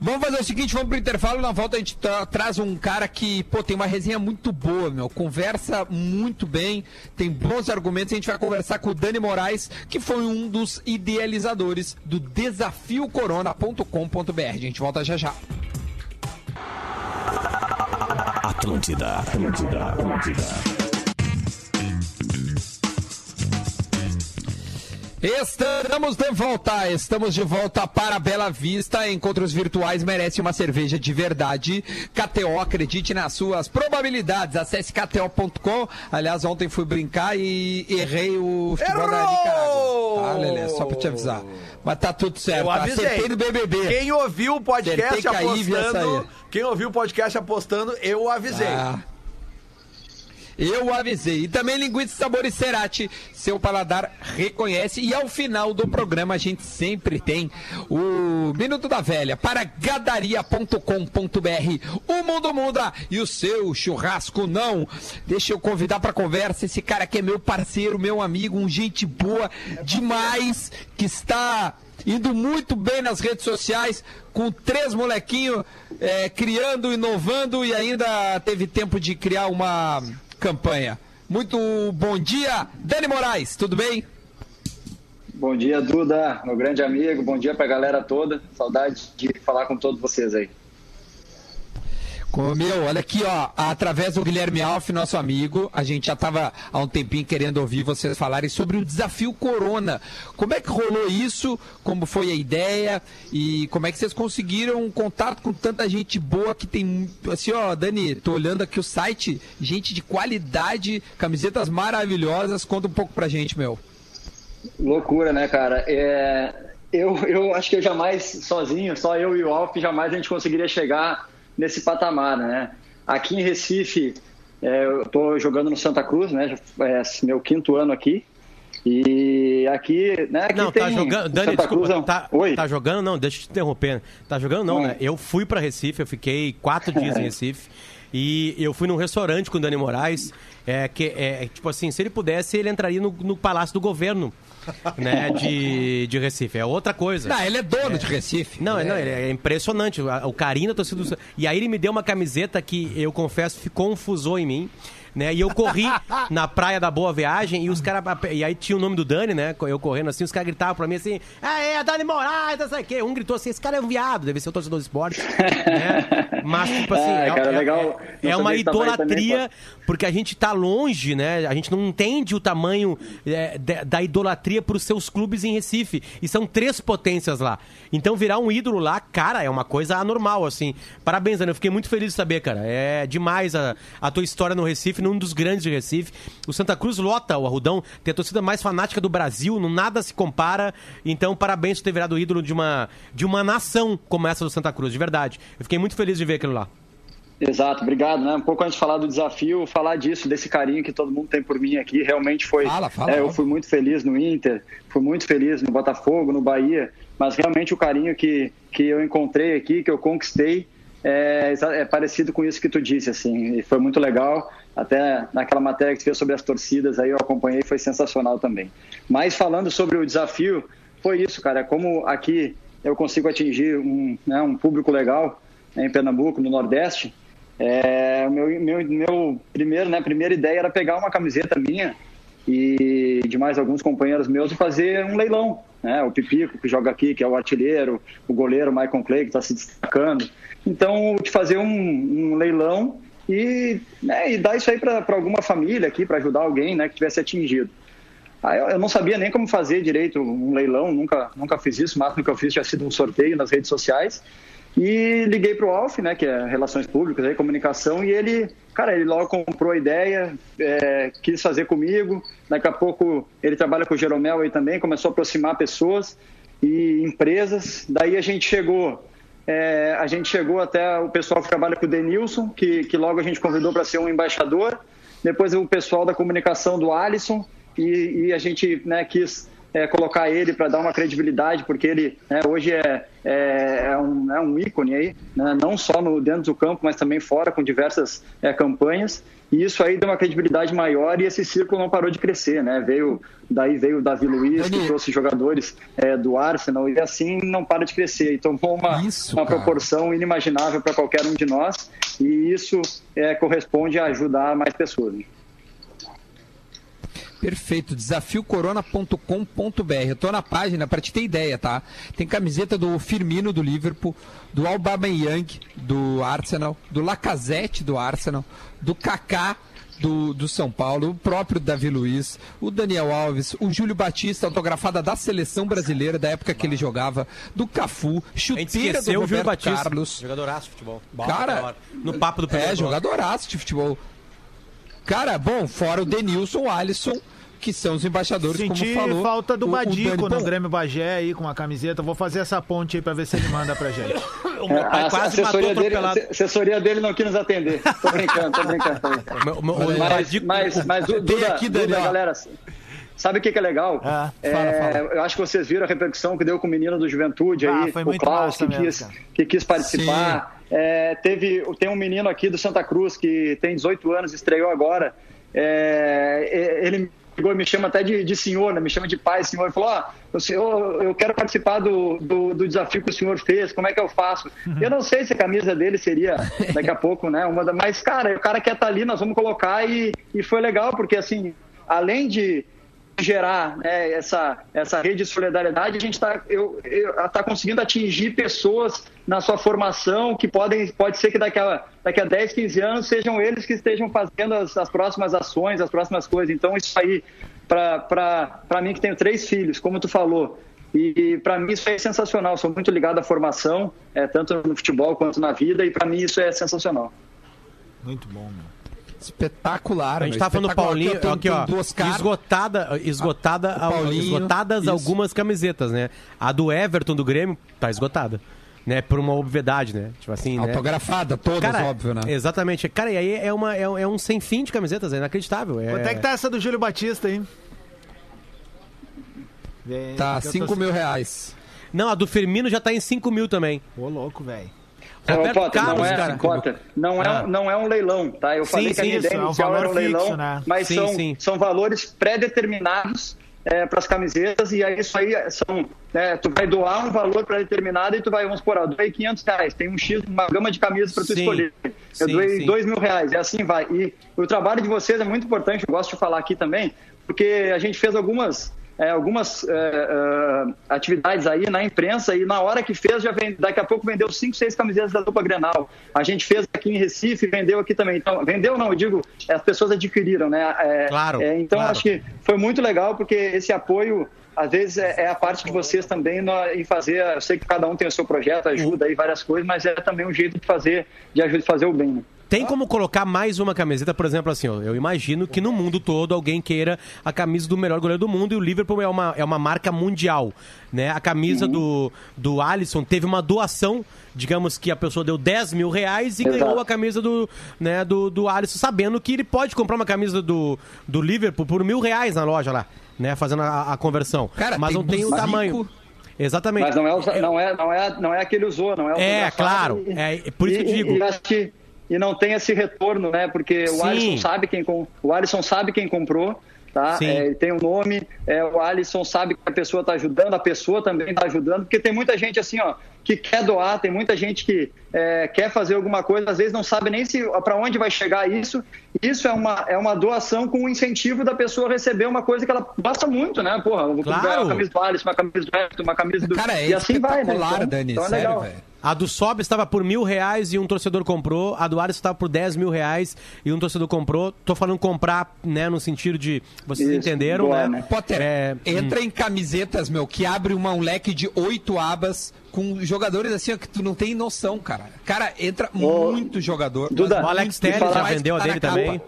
Vamos fazer o seguinte, vamos pro intervalo, na volta a gente tra- traz um cara que, pô, tem uma resenha muito boa, meu, conversa muito bem, tem bons argumentos, a gente vai conversar com o Dani Moraes, que foi um dos idealizadores do desafiocorona.com.br. A gente volta já já. Atlântida, Atlântida, Atlântida. Estamos de volta, estamos de volta para Bela Vista. Encontros virtuais merece uma cerveja de verdade. KTO, acredite nas suas probabilidades. Acesse KTO.com. Aliás, ontem fui brincar e errei o futebol da Nicarágua. Tá, Lelê? Só pra te avisar. Mas tá tudo certo. Eu avisei. Acertei no BBB. Quem ouviu o podcast Acertei apostando, quem ouviu o podcast apostando, eu avisei. Ah. Eu avisei. E também linguiça sabores Cerati, seu paladar reconhece. E ao final do programa a gente sempre tem o Minuto da Velha para gadaria.com.br. O mundo muda e o seu churrasco não. Deixa eu convidar para conversa esse cara que é meu parceiro, meu amigo, um gente boa demais, que está indo muito bem nas redes sociais, com três molequinhos é, criando, inovando e ainda teve tempo de criar uma campanha. Muito bom dia, Dani Moraes, tudo bem? Bom dia, Duda, meu grande amigo. Bom dia pra galera toda. Saudade de falar com todos vocês aí. Com- Meu, olha aqui, ó, através do Guilherme Alf, nosso amigo, a gente já estava há um tempinho querendo ouvir vocês falarem sobre o desafio Corona. Como é que rolou isso? Como foi a ideia? E como é que vocês conseguiram um contato com tanta gente boa que tem, assim, ó, Dani, tô olhando aqui o site, gente de qualidade, camisetas maravilhosas. Conta um pouco pra gente, meu. Loucura, né, cara? É, eu, eu acho que eu jamais, sozinho, só eu e o Alf, jamais a gente conseguiria chegar nesse patamar, né? Aqui em Recife, é, eu tô jogando no Santa Cruz, né? É meu quinto ano aqui. E aqui, né? Aqui Não, tá jogando. Dani, Santa desculpa. Cruz é Tá, Oi? tá jogando? Não, deixa eu te interromper. Tá jogando, não, né? Eu fui pra Recife, eu fiquei quatro dias em Recife. E eu fui num restaurante com o Dani Moraes. É, que, é, tipo assim, se ele pudesse, ele entraria no, no Palácio do Governo, né? De, de Recife. É outra coisa. Não, ele é dono de Recife. Não, é, não, ele é impressionante. O, carinho da torcida do... E aí ele me deu uma camiseta que eu confesso ficou fusor em mim. Né? E eu corri na praia da Boa Viagem e os caras. E aí tinha o nome do Dani, né? Eu correndo assim, os caras gritavam pra mim assim: Ah, é, Dani Moraes, não sei o quê. Um gritou assim: esse cara é um viado, deve ser o torcedor do esporte. né? Mas, tipo assim, Ah, é, cara, é- legal. é Não uma idolatria, também, porque a gente tá longe, né? A gente não entende o tamanho é, da, da idolatria pros seus clubes em Recife. E são três potências lá. Então virar um ídolo lá, cara, é uma coisa anormal, assim. Parabéns, Dani. Eu fiquei muito feliz de saber, cara. É demais a, a tua história no Recife, num dos grandes de Recife. O Santa Cruz lota o Arrudão, tem a torcida mais fanática do Brasil, não nada se compara. Então, parabéns por ter virado ídolo de uma, de uma nação como essa do Santa Cruz, de verdade. Eu fiquei muito feliz de ver aquilo lá. Exato, obrigado. Né? Um pouco antes de falar do desafio, falar disso, desse carinho que todo mundo tem por mim aqui, realmente foi. Fala, fala, é, eu fui muito feliz no Inter, fui muito feliz no Botafogo, no Bahia, mas realmente o carinho que, que eu encontrei aqui, que eu conquistei, é, é parecido com isso que tu disse, assim, e foi muito legal. Até naquela matéria que tu fez sobre as torcidas, aí eu acompanhei, foi sensacional também. Mas falando sobre o desafio, foi isso, cara. Como aqui eu consigo atingir um, né, um público legal né, em Pernambuco, no Nordeste, é, meu, meu, meu primeiro, né, primeira ideia era pegar uma camiseta minha e de mais alguns companheiros meus e fazer um leilão. Né? O Pipico, que joga aqui, que é o artilheiro, o goleiro Michael Clay, que está se destacando. Então, de fazer um, um leilão e, né, e dar isso aí para alguma família aqui, para ajudar alguém né, que tivesse atingido. Aí eu eu não sabia nem como fazer direito um leilão, nunca, nunca fiz isso. O máximo que eu fiz tinha sido um sorteio nas redes sociais. E liguei para o Alf, né, que é Relações Públicas, aí, Comunicação, e ele, cara, ele logo comprou a ideia, é, quis fazer comigo. Daqui a pouco ele trabalha com o Jeromel aí também, começou a aproximar pessoas e empresas. Daí a gente chegou, é, a gente chegou até o pessoal que trabalha com o Denilson, que, que logo a gente convidou para ser um embaixador. Depois o pessoal da comunicação do Alisson, e, e a gente né, quis é, colocar ele para dar uma credibilidade, porque ele né, hoje é, é, é um, é um ícone aí, né, não só no, dentro do campo, mas também fora, com diversas é, campanhas. E isso aí deu uma credibilidade maior e esse círculo não parou de crescer, né? Veio, daí veio o Davi Luiz, que trouxe jogadores é, do Arsenal, e assim não para de crescer. E tomou uma, Isso, uma cara. proporção inimaginável para qualquer um de nós, e isso é, corresponde a ajudar mais pessoas. Perfeito, desafiocorona.com.br. Eu tô na página para te ter ideia, tá? Tem camiseta do Firmino do Liverpool, do Aubameyang do Arsenal, do Lacazette do Arsenal, do Kaká do, do São Paulo, o próprio Davi Luiz, o Daniel Alves, o Júlio Batista, autografada da seleção brasileira da época que ele jogava, do Cafu, chuteira do esqueceu o Júlio Roberto Batista. Carlos. Jogadoraço de futebol. Bom, Cara, no papo do É, primeiro bloco. jogadoraço de futebol. Cara, bom, fora o Denilson, o Alisson, que são os embaixadores, Senti como falou. falta do Badico no Grêmio Bagé aí com a camiseta. Vou fazer essa ponte aí pra ver se ele manda pra gente. O meu pai É, a quase matou assessoria dele, a assessoria dele não quis nos atender. Tô brincando, tô brincando. Tô brincando. Mas, mas, mas Vem Duda, aqui, Duda, galera, sabe o que, que é legal? Ah, É, fala, fala. Eu acho que vocês viram a repercussão que deu com o menino do Juventude Ah, aí, foi o muito Klaus, que mesmo, quis, que quis participar. É, teve, tem um menino aqui do Santa Cruz que tem 18 anos, estreou agora. É, ele me e chama até de, de senhor, né? me chama de pai, senhor. Ele falou: Ó, senhor, eu quero participar do, do, do desafio que o senhor fez, como é que eu faço? Eu não sei se a camisa dele seria daqui a pouco, né? Uma da, mas, cara, o cara quer estar ali, nós vamos colocar e, e foi legal, porque assim, além de gerar né, essa, essa rede de solidariedade, a gente está tá conseguindo atingir pessoas na sua formação que podem, pode ser que daqui a, daqui a 10, 15 anos sejam eles que estejam fazendo as, as próximas ações, as próximas coisas. Então, isso aí, para mim que tenho três filhos, como tu falou, e para mim isso é sensacional. Sou muito ligado à formação, é, tanto no futebol quanto na vida, e para mim isso é sensacional. Muito bom, meu. Espetacular. A gente tá falando do espetacular. Paulinho, aqui, tem ó. duas caras. Esgotada, esgotada, o Paulinho, esgotadas isso. algumas camisetas, né? A do Everton do Grêmio tá esgotada. Né, por uma obviedade, né? Tipo assim, né? Autografada, todas, Cara, óbvio, né? Exatamente. Cara, e aí é, uma, é, um- é um sem fim de camisetas, é inacreditável. É... Quanto é que tá essa do Júlio Batista aí? Vem, Tá, que eu 5 tô- mil reais. Não, a do Firmino já tá em 5 mil também. Ô, louco, velho. Roberto Ô, Potter, Carlos, não é, cara. Potter, não é, Ah. não é um leilão, tá? Eu Sim, falei que a sim, minha isso, ideia é um inicial era um valor leilão, fixo, né? mas Sim, são, sim. são valores pré-determinados para as camisetas e aí isso aí são, né, tu vai doar um valor pré-determinado e tu vai, vamos supor, eu doei 500 reais, tem um X, uma gama de camisas para tu Sim. escolher. Eu Sim, doei sim. 2 mil reais, e assim vai. E o trabalho de vocês é muito importante, eu gosto de falar aqui também, porque a gente fez algumas é, algumas é, é, atividades aí na imprensa e na hora que fez, já vem, daqui a pouco vendeu 5, 6 camisetas da dupla Grenal. A gente fez aqui em Recife, vendeu aqui também. Então, vendeu não, eu digo, as pessoas adquiriram, né? É, Claro, é, então, claro. acho que foi muito legal, porque esse apoio, às vezes, é, é a parte de vocês também no- em fazer, eu sei que cada um tem o seu projeto, ajuda aí várias coisas, mas é também um jeito de fazer, de ajudar de fazer o bem, né? Tem como colocar mais uma camiseta, por exemplo, assim, ó, eu imagino que no mundo todo alguém queira a camisa do melhor goleiro do mundo e o Liverpool é uma, é uma marca mundial, né? A camisa do, do Alisson teve uma doação, digamos que a pessoa deu 10 mil reais e Exato. ganhou a camisa do, né, do, do Alisson, sabendo que ele pode comprar uma camisa do, do Liverpool por mil reais na loja lá, né? Fazendo a, a conversão. Cara, Mas tem não tem o tamanho. Exatamente. Mas não é, não é, não é, não é aquele usou, não é o É, claro. e- É, por isso que eu e- digo. E, e não tem esse retorno, né? Porque Sim. o Alisson sabe quem o Alisson sabe quem comprou, tá? É, ele tem o nome, é, o Alisson sabe que a pessoa está ajudando, a pessoa também está ajudando, porque tem muita gente assim, ó, que quer doar, tem muita gente que é, quer fazer alguma coisa, às vezes não sabe nem para onde vai chegar isso. Isso é uma, é uma doação com o incentivo da pessoa receber uma coisa que ela gosta muito, né? Porra, vou Claro. ganhar uma camisa do Alisson, uma camisa do Everton, uma camisa do. Cara, é e assim vai, né? Então- Dani, então é sério, legal. velho. A do Sob estava por mil reais e um torcedor comprou. A do Alisson estava por 10 mil reais e um torcedor comprou. Tô falando comprar, né, no sentido de. Vocês Isso, entenderam, doar, né? né? Potter, É, entra em camisetas, meu, que abre uma, um leque de oito abas com jogadores assim, ó, que tu não tem noção, cara. Cara, entra Ô, muito jogador. Duda, O Alex Telles já vendeu a dele também.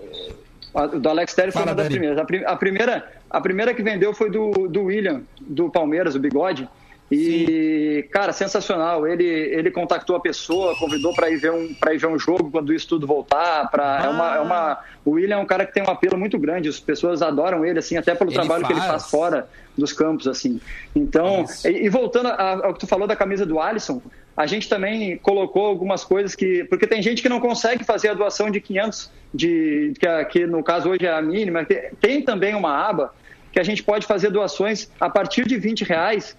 A do Alex Telles foi uma das primeiras. A, prim- a primeira. a primeira que vendeu foi do, do William, do Palmeiras, o Bigode. E, cara, sensacional. Ele, ele contactou a pessoa, convidou para ir, ver um, ir ver um jogo quando isso tudo voltar. Pra, é uma, é uma, o William é um cara que tem um apelo muito grande. As pessoas adoram ele, assim, até pelo Ele trabalho que ele faz. faz fora dos campos, assim. Então, e, e voltando ao que tu falou da camisa do Alisson, a gente também colocou algumas coisas que. Porque tem gente que não consegue fazer a doação de 500, de, que, que no caso hoje é a mínima. Tem- Tem também uma aba que a gente pode fazer doações a partir de 20 reais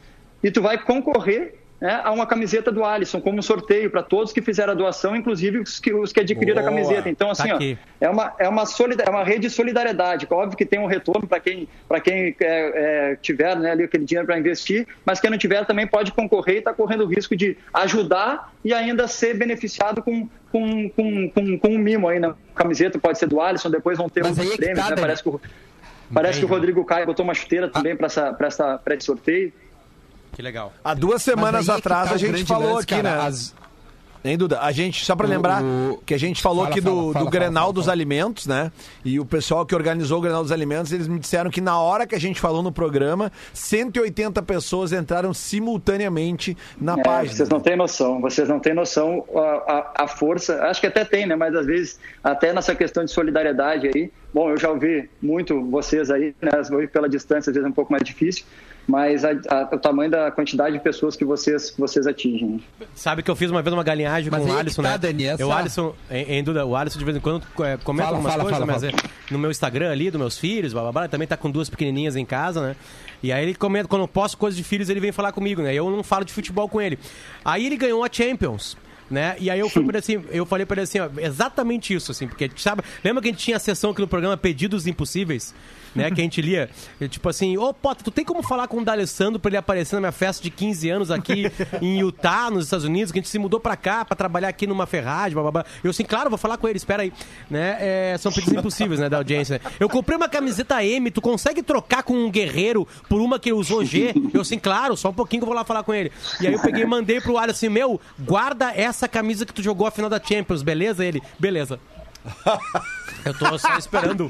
e tu vai concorrer né, a uma camiseta do Alisson, como um sorteio para todos que fizeram a doação, inclusive os que, os que adquiriram Boa. a camiseta. Então, assim, Tá ó, é uma, é, uma é uma rede de solidariedade. Óbvio que tem um retorno para quem, pra quem é, é, tiver né, ali aquele dinheiro para investir, mas quem não tiver também pode concorrer e está correndo o risco de ajudar e ainda ser beneficiado com, com, com, com, com um mimo aí na camiseta. Pode ser do Alisson, depois vão ter Mas outros é prêmios. tá, né? Parece que o, parece que o Rodrigo Caio botou uma chuteira também para esse sorteio. Que legal. Há duas semanas é que atrás tá a gente falou lance, aqui, cara, né? as- Hein, Duda? A gente, só pra lembrar, o- que a gente falou Fala, aqui fala, do, fala, do fala, Grenal fala, dos fala. Alimentos, né? E o pessoal que organizou o Grenal dos Alimentos, eles me disseram que na hora que a gente falou no programa, 180 pessoas entraram simultaneamente na É, página. vocês não têm noção, vocês não têm noção a, a, a força, acho que até tem, né? Mas às vezes, até nessa questão de solidariedade aí, bom, eu já ouvi muito vocês aí, né? Ouvi pela distância, às vezes é um pouco mais difícil, mas a- a- o tamanho da quantidade de pessoas que vocês, que vocês atingem. Sabe que eu fiz uma vez uma galinhagem Mas com o é Alisson, tá, né? Dani, essa- Eu, Alisson, em, em Duda, o Alisson de vez em quando é, comenta Fala, algumas fala, coisas, fala, mas fala. é no meu Instagram ali, dos meus filhos, blá, blá, blá, ele também tá com duas pequenininhas em casa, né? E aí ele comenta, quando eu posto coisas de filhos, ele vem falar comigo, né? Eu não falo de futebol com ele. Aí ele ganhou a Champions. Né? E aí eu fui pra ele assim, eu falei pra ele assim, ó, exatamente isso, assim, porque sabe, lembra que a gente tinha a sessão aqui no programa Pedidos Impossíveis, né? Que a gente lia, tipo assim, ô Potter, tu tem como falar com o D'Alessandro pra ele aparecer na minha festa de 15 anos aqui em Utah, nos Estados Unidos, que a gente se mudou pra cá pra trabalhar aqui numa Ferrari, blá, blá, blá. Eu assim, claro, vou falar com ele, espera aí, né? É, são pedidos impossíveis, né, da audiência. Eu comprei uma camiseta M, tu consegue trocar com um guerreiro por uma que usou G? Eu assim, claro, só um pouquinho que eu vou lá falar com ele. E aí eu peguei e mandei pro Alisson assim, meu, guarda essa camisa que tu jogou a final da Champions, beleza? Ele, beleza. Eu tô só esperando.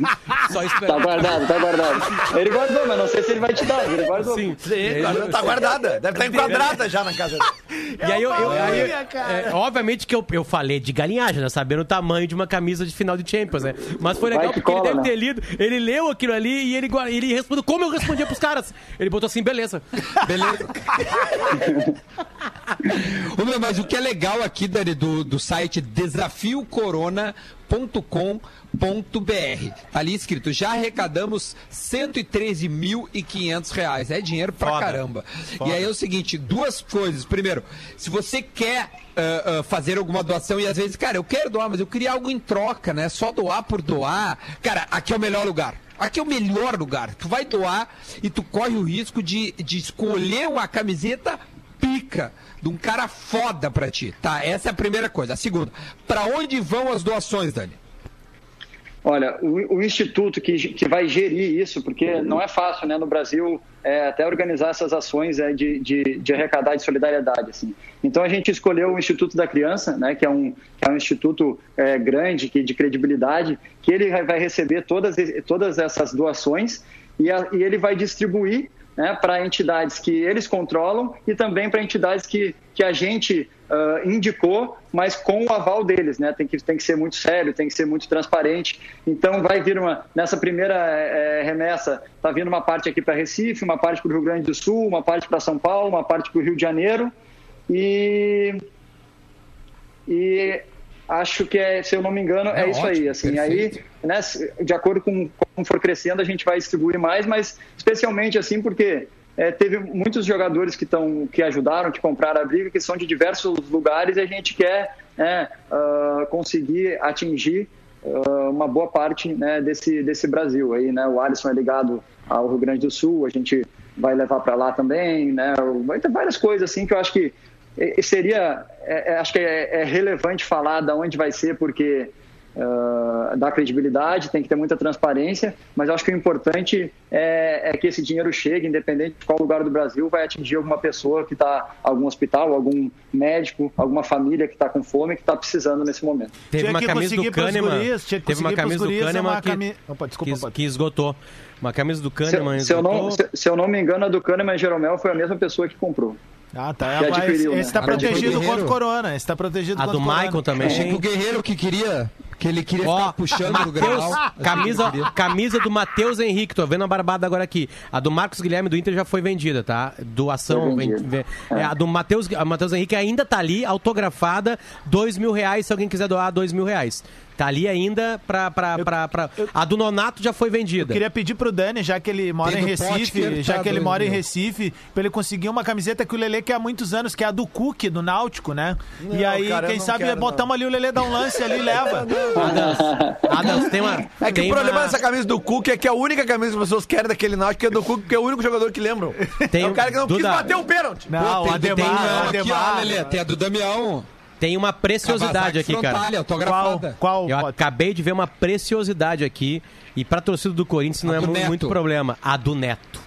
Só Tá esperando. guardado, tá guardado. Ele guardou, mas não sei se ele vai te dar, ele guardou. Sim. Sim, guarda- tá guardada. Deve estar enquadrada já na casa dele. E aí, eu, eu- aí é, obviamente que eu, eu falei de galinhagem, né? Sabendo o tamanho de uma camisa de final de Champions, né? Mas foi legal porque ele deve né? ter lido, ele leu aquilo ali e ele, ele respondeu como eu respondia pros caras. Ele botou assim, beleza. Beleza. Ô, meu, mas o que é legal aqui, Dani, do, do site desafiocorona.com.br. Ali escrito, já arrecadamos 113.500 reais. É dinheiro pra Foda. caramba. E aí é o seguinte, duas coisas. Primeiro, se você quer ah, ah, fazer alguma doação e às vezes, cara, eu quero doar, mas eu queria algo em troca, né? Só doar por doar. Cara, aqui é o melhor lugar. Aqui é o melhor lugar. Tu vai doar e tu corre o risco de, de escolher uma camiseta pica de um cara foda pra ti, tá? Essa é a primeira coisa. A segunda, pra onde vão as doações, Dani? Olha, o, o instituto que, que vai gerir isso, porque não é fácil, né, no Brasil, é, até organizar essas ações é, de, de, de arrecadar de solidariedade, assim. Então a gente escolheu o Instituto da Criança, né, que é um, que é um instituto é, grande, que, de credibilidade, que ele vai- vai receber todas, todas essas doações e, a- e ele vai distribuir né, para entidades que eles controlam e também para entidades que, que a gente ah, indicou, mas com o aval deles, né? Tem que, tem que ser muito sério, tem que ser muito transparente. Então vai vir uma nessa primeira eh, remessa, tá vindo uma parte aqui para Recife, uma parte para o Rio Grande do Sul, uma parte para São Paulo, uma parte para o Rio de Janeiro e e acho que é, se eu não me engano, é, É isso ótimo, aí. Assim, perfeito. aí, né, de acordo com como for crescendo, a gente vai distribuir mais, mas especialmente assim porque é, teve muitos jogadores que estão que ajudaram, que compraram a briga, que são de diversos lugares e a gente quer né, ah, conseguir atingir ah, uma boa parte né, desse desse Brasil aí, né? O Alisson é ligado ao Rio Grande do Sul, a gente vai levar para lá também, né? Vai ter várias coisas assim que eu acho que seria, é, é, acho que é, é relevante falar de onde vai ser, porque ah, dá credibilidade, tem que ter muita transparência, mas eu acho que o importante é, é que esse dinheiro chegue, independente de qual lugar do Brasil, vai atingir alguma pessoa que está, algum hospital, algum médico, alguma família que está com fome, que está precisando nesse momento. Teve uma camisa do Kahneman. guris, tinha que Teve uma camisa do guris Kahneman uma que, cami- Opa, desculpa, que, que esgotou. Uma camisa do Se, Kahneman se eu não, esgotou. se, se eu não me engano, a do Kahneman e Jeromel foi a mesma pessoa que comprou. Ah, tá. Adquiriu, né? esse tá Agora protegido contra o corona. Esse tá protegido A contra do o corona. Maicon também. Achei que o Guerreiro que queria Que ele queria Ó, ficar puxando o Grenal. camisa, camisa do Matheus Henrique, tô vendo a barbada agora aqui. A do Marcos Guilherme do Inter já foi vendida, tá? Doação. Vendida. vem- é, a do Matheus, a Matheus Henrique ainda tá ali, autografada, dois mil reais, se alguém quiser doar dois mil reais. Tá ali ainda pra. pra, pra, pra- A do Nonato já foi vendida. Queria pedir pro Dani, já que ele mora Tem em Recife, já tá que ele mora em. Recife, pra ele conseguir uma camiseta que o Lelê quer há muitos anos, que é a do Cook, do Náutico, né? e aí, cara, eu quem não sabe, quero, botamos ali o Lelê dá um lance ali e leva. Adams, Adams, tem uma. É que tem o problema uma- dessa camisa do Cook é que a única camisa que as pessoas querem daquele Náutico é do Cook, porque é o único jogador que lembram. Tem é o cara que não quis Duda. bater o pênalti. Não, o Tem, tem, Ademar, não, o aqui, ó, Ademar. Lelê, tem a do Damião. Tem uma preciosidade aqui, cara. Qual? autografada. Qual? Eu Potter? acabei de ver uma preciosidade aqui. E pra torcida do Corinthians não A é do mu- Neto. muito problema. A do Neto.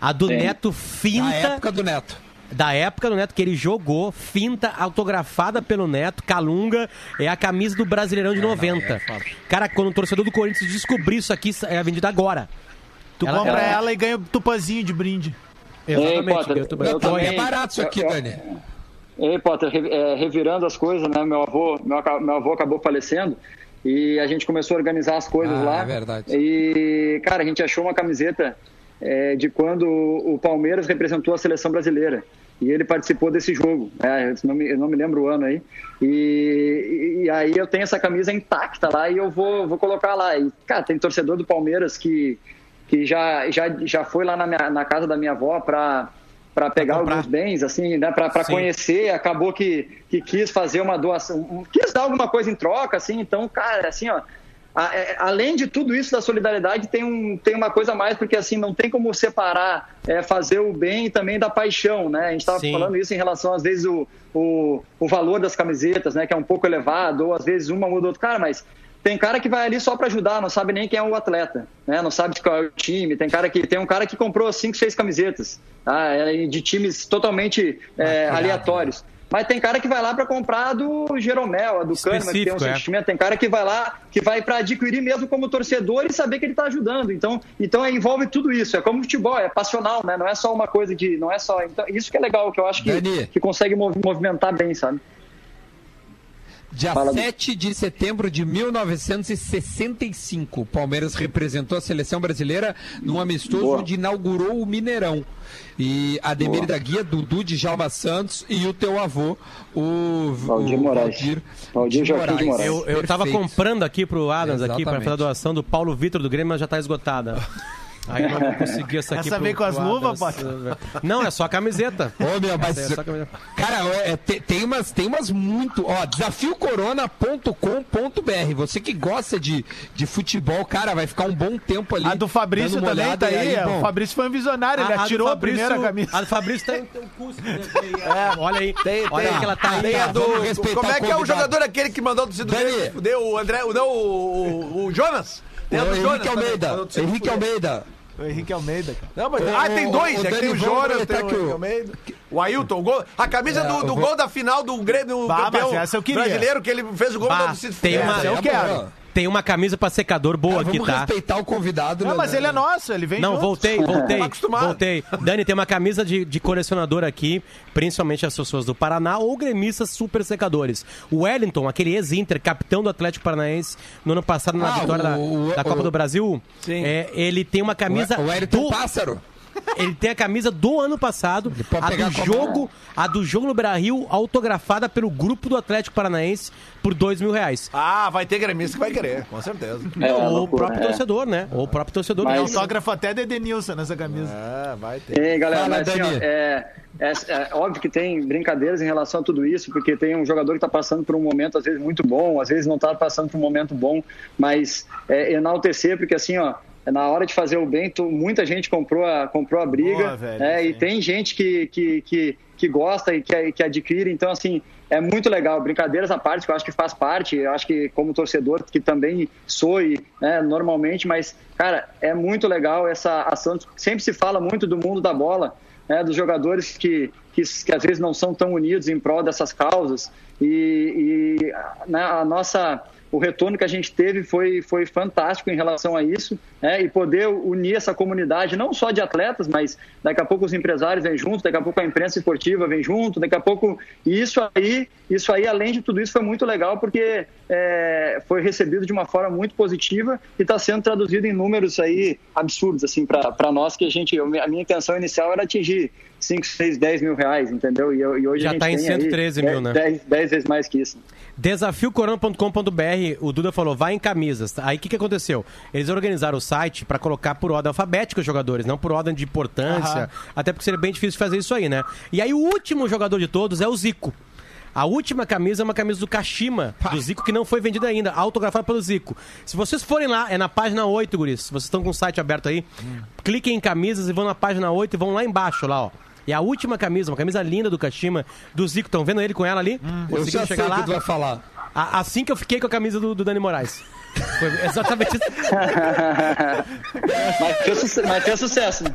A do Tem. Neto finta. Na época do Neto. da época do Neto que ele jogou, finta autografada pelo Neto, Calunga, é a camisa do Brasileirão de 90. Cara, quando o torcedor do Corinthians descobrir isso aqui, é vendida agora. Tu Ela- compra ela- ela e ganha o tupazinho de brinde. Exatamente. Potter, eu eu também- É barato isso aqui, eu- Dani. Ei, Potter, é, revirando as coisas, né? Meu avô, meu, meu avô acabou falecendo e a gente começou a organizar as coisas Ah, lá. é verdade. E, cara, a gente achou uma camiseta é, de quando o Palmeiras representou a seleção brasileira. E ele participou desse jogo. né? Eu, não me, eu não me lembro o ano aí. E, e aí eu tenho essa camisa intacta lá e eu vou, vou colocar lá. E, cara, tem torcedor do Palmeiras que, que já, já, já foi lá na, minha- na casa da minha avó para para pegar comprar. alguns bens, assim, né, para conhecer, acabou que, que quis fazer uma doação, quis dar alguma coisa em troca, assim, então, cara, assim, ó, a- é, além de tudo isso da solidariedade, tem, um, tem uma coisa a mais, porque assim, não tem como separar é, fazer o bem também da paixão, né? A gente estava falando isso em relação, às vezes, o, o, o valor das camisetas, né? Que é um pouco elevado, ou às vezes uma muda outra. Cara, mas tem cara que vai ali só para ajudar, não sabe nem quem é o atleta, né? Não sabe qual é o time. Tem cara que tem um cara que comprou cinco, seis camisetas, tá? É, de times totalmente é, aleatórios. Mas tem cara que vai lá para comprar do Jeromel, a do Kahneman, que tem um é. sentimento. Tem cara que vai lá, que vai para adquirir mesmo como torcedor e saber que ele está ajudando. Então, então é, envolve tudo isso. É como futebol, é passional, né? Não é só uma coisa de, não é só. Então, isso que é legal, que eu acho que, Dani. que consegue movi- movimentar bem, sabe? Dia Fala, 7 de setembro de 1965, o Palmeiras representou a seleção brasileira num amistoso Boa. onde inaugurou o Mineirão. E Ademir Boa. da Guia, Dudu de Jalma Santos e o teu avô, o Valdir o Moraes. Valdir, Valdir de Joaquim de Moraes. Eu, eu tava Perfeito. comprando aqui pro Adams aqui para Exatamente. fazer a doação do Paulo Vitor do Grêmio, mas já tá esgotada. Aí não vou conseguir essa aqui. Essa vem com as luvas, Adams. Não, é só a camiseta. Ô, meu, mas, é só a camiseta. cara, é, te- tem, umas, tem umas muito. Ó, desafiocorona.com.br. Você que gosta de, de futebol, cara, vai ficar um bom tempo ali. A do Fabrício dando uma também olhada, tá e aí. bom, o Fabrício foi um visionário, ele A- a do atirou a Fabrício- primeira camisa. A do Fabrício tá em teu curso. Olha aí. Tem, olha tem. aí que ela tá aí. Tem a do. Como é que é o jogador aquele que mandou do Dani. Deu o André. Não, o, o, o Jonas? Ô, do Henrique também, Almeida. Henrique. Almeida. O Henrique Almeida, cara. Não, mas ah, tem dois. ô, é que tem o Jonas, tem o que o- Henrique Almeida. O Ailton, o gol, a camisa É, do, do gol da final do Grêmio Bah, campeão mas essa eu queria. brasileiro, que ele fez o gol Bah, do Cido tem uma- Essa eu é quero. Tem uma camisa pra secador boa Cara, aqui, vamos tá? respeitar o convidado. Não, né, mas ele é nosso, ele vem Não, junto. voltei, voltei. Acostumado. voltei. Dani, tem uma camisa de, de colecionador aqui, principalmente as pessoas do Paraná ou gremistas super secadores. O Wellington, aquele ex-Inter, capitão do Atlético Paranaense, no ano passado na Ah, vitória da- o- da, o- Copa o- do Brasil, Sim. é, ele tem uma camisa O Wellington do, Pássaro. Ele tem a camisa do ano passado, a do jogo, a do jogo no Brasil, autografada pelo grupo do Atlético Paranaense por dois mil reais. Ah, vai ter gremista que vai querer, com certeza. É, Ou o loucura, próprio é. torcedor, né? Ou o próprio torcedor. Mas- Autógrafo até de Edenilson nessa camisa. Ah, vai ter. Ei, galera, Fala, mas, assim, ó, é, é- é óbvio que tem brincadeiras em relação a tudo isso, porque tem um jogador que está passando por um momento, às vezes, muito bom, às vezes não está passando por um momento bom, mas é, enaltecer, porque assim, ó, na hora de fazer o bem, muita gente comprou a, comprou a briga, Boa, velho, né, e tem gente que, que, que, que gosta e que, que adquire, então, assim, é muito legal. Brincadeiras à parte, que eu acho que faz parte, eu acho que como torcedor, que também sou e, né, normalmente, mas, cara, é muito legal essa ação. Sempre se fala muito do mundo da bola, né, dos jogadores que, que, que às vezes não são tão unidos em prol dessas causas. E, e né, a nossa o retorno que a gente teve foi, foi fantástico em relação a isso, né? e poder unir essa comunidade, não só de atletas, mas daqui a pouco os empresários vêm junto, daqui a pouco a imprensa esportiva vem junto, daqui a pouco. E isso aí, isso aí, além de tudo isso, foi muito legal, porque é, foi recebido de uma forma muito positiva e está sendo traduzido em números aí absurdos, assim, para nós, que a gente. A minha intenção inicial era atingir 5, 6, 10 mil reais, entendeu? E, e hoje Já a gente tá em tem 113 aí mil, né? 10, 10 vezes mais que isso. Desafiocorona.com.br, o Duda falou, vai em camisas. Aí o que, que aconteceu? Eles organizaram o site pra colocar por ordem alfabética os jogadores, não por ordem de importância. Até porque seria bem difícil fazer isso aí, né? E aí o último jogador de todos é o Zico. A última camisa é uma camisa do Kashima, do Zico, que não foi vendida ainda, autografada pelo Zico. Se vocês forem lá, é na página 8, guris. Se vocês estão com o site aberto aí, cliquem em camisas e vão na página 8 e vão lá embaixo, lá, ó. E a última camisa, uma camisa linda do Kashima, do Zico. Estão vendo ele com ela ali? Eu Conseguiram já sei o que tu vai falar. A- assim que eu fiquei com a camisa do, do Dani Moraes. Foi exatamente isso. Mas fez, suce- mas fez sucesso, né?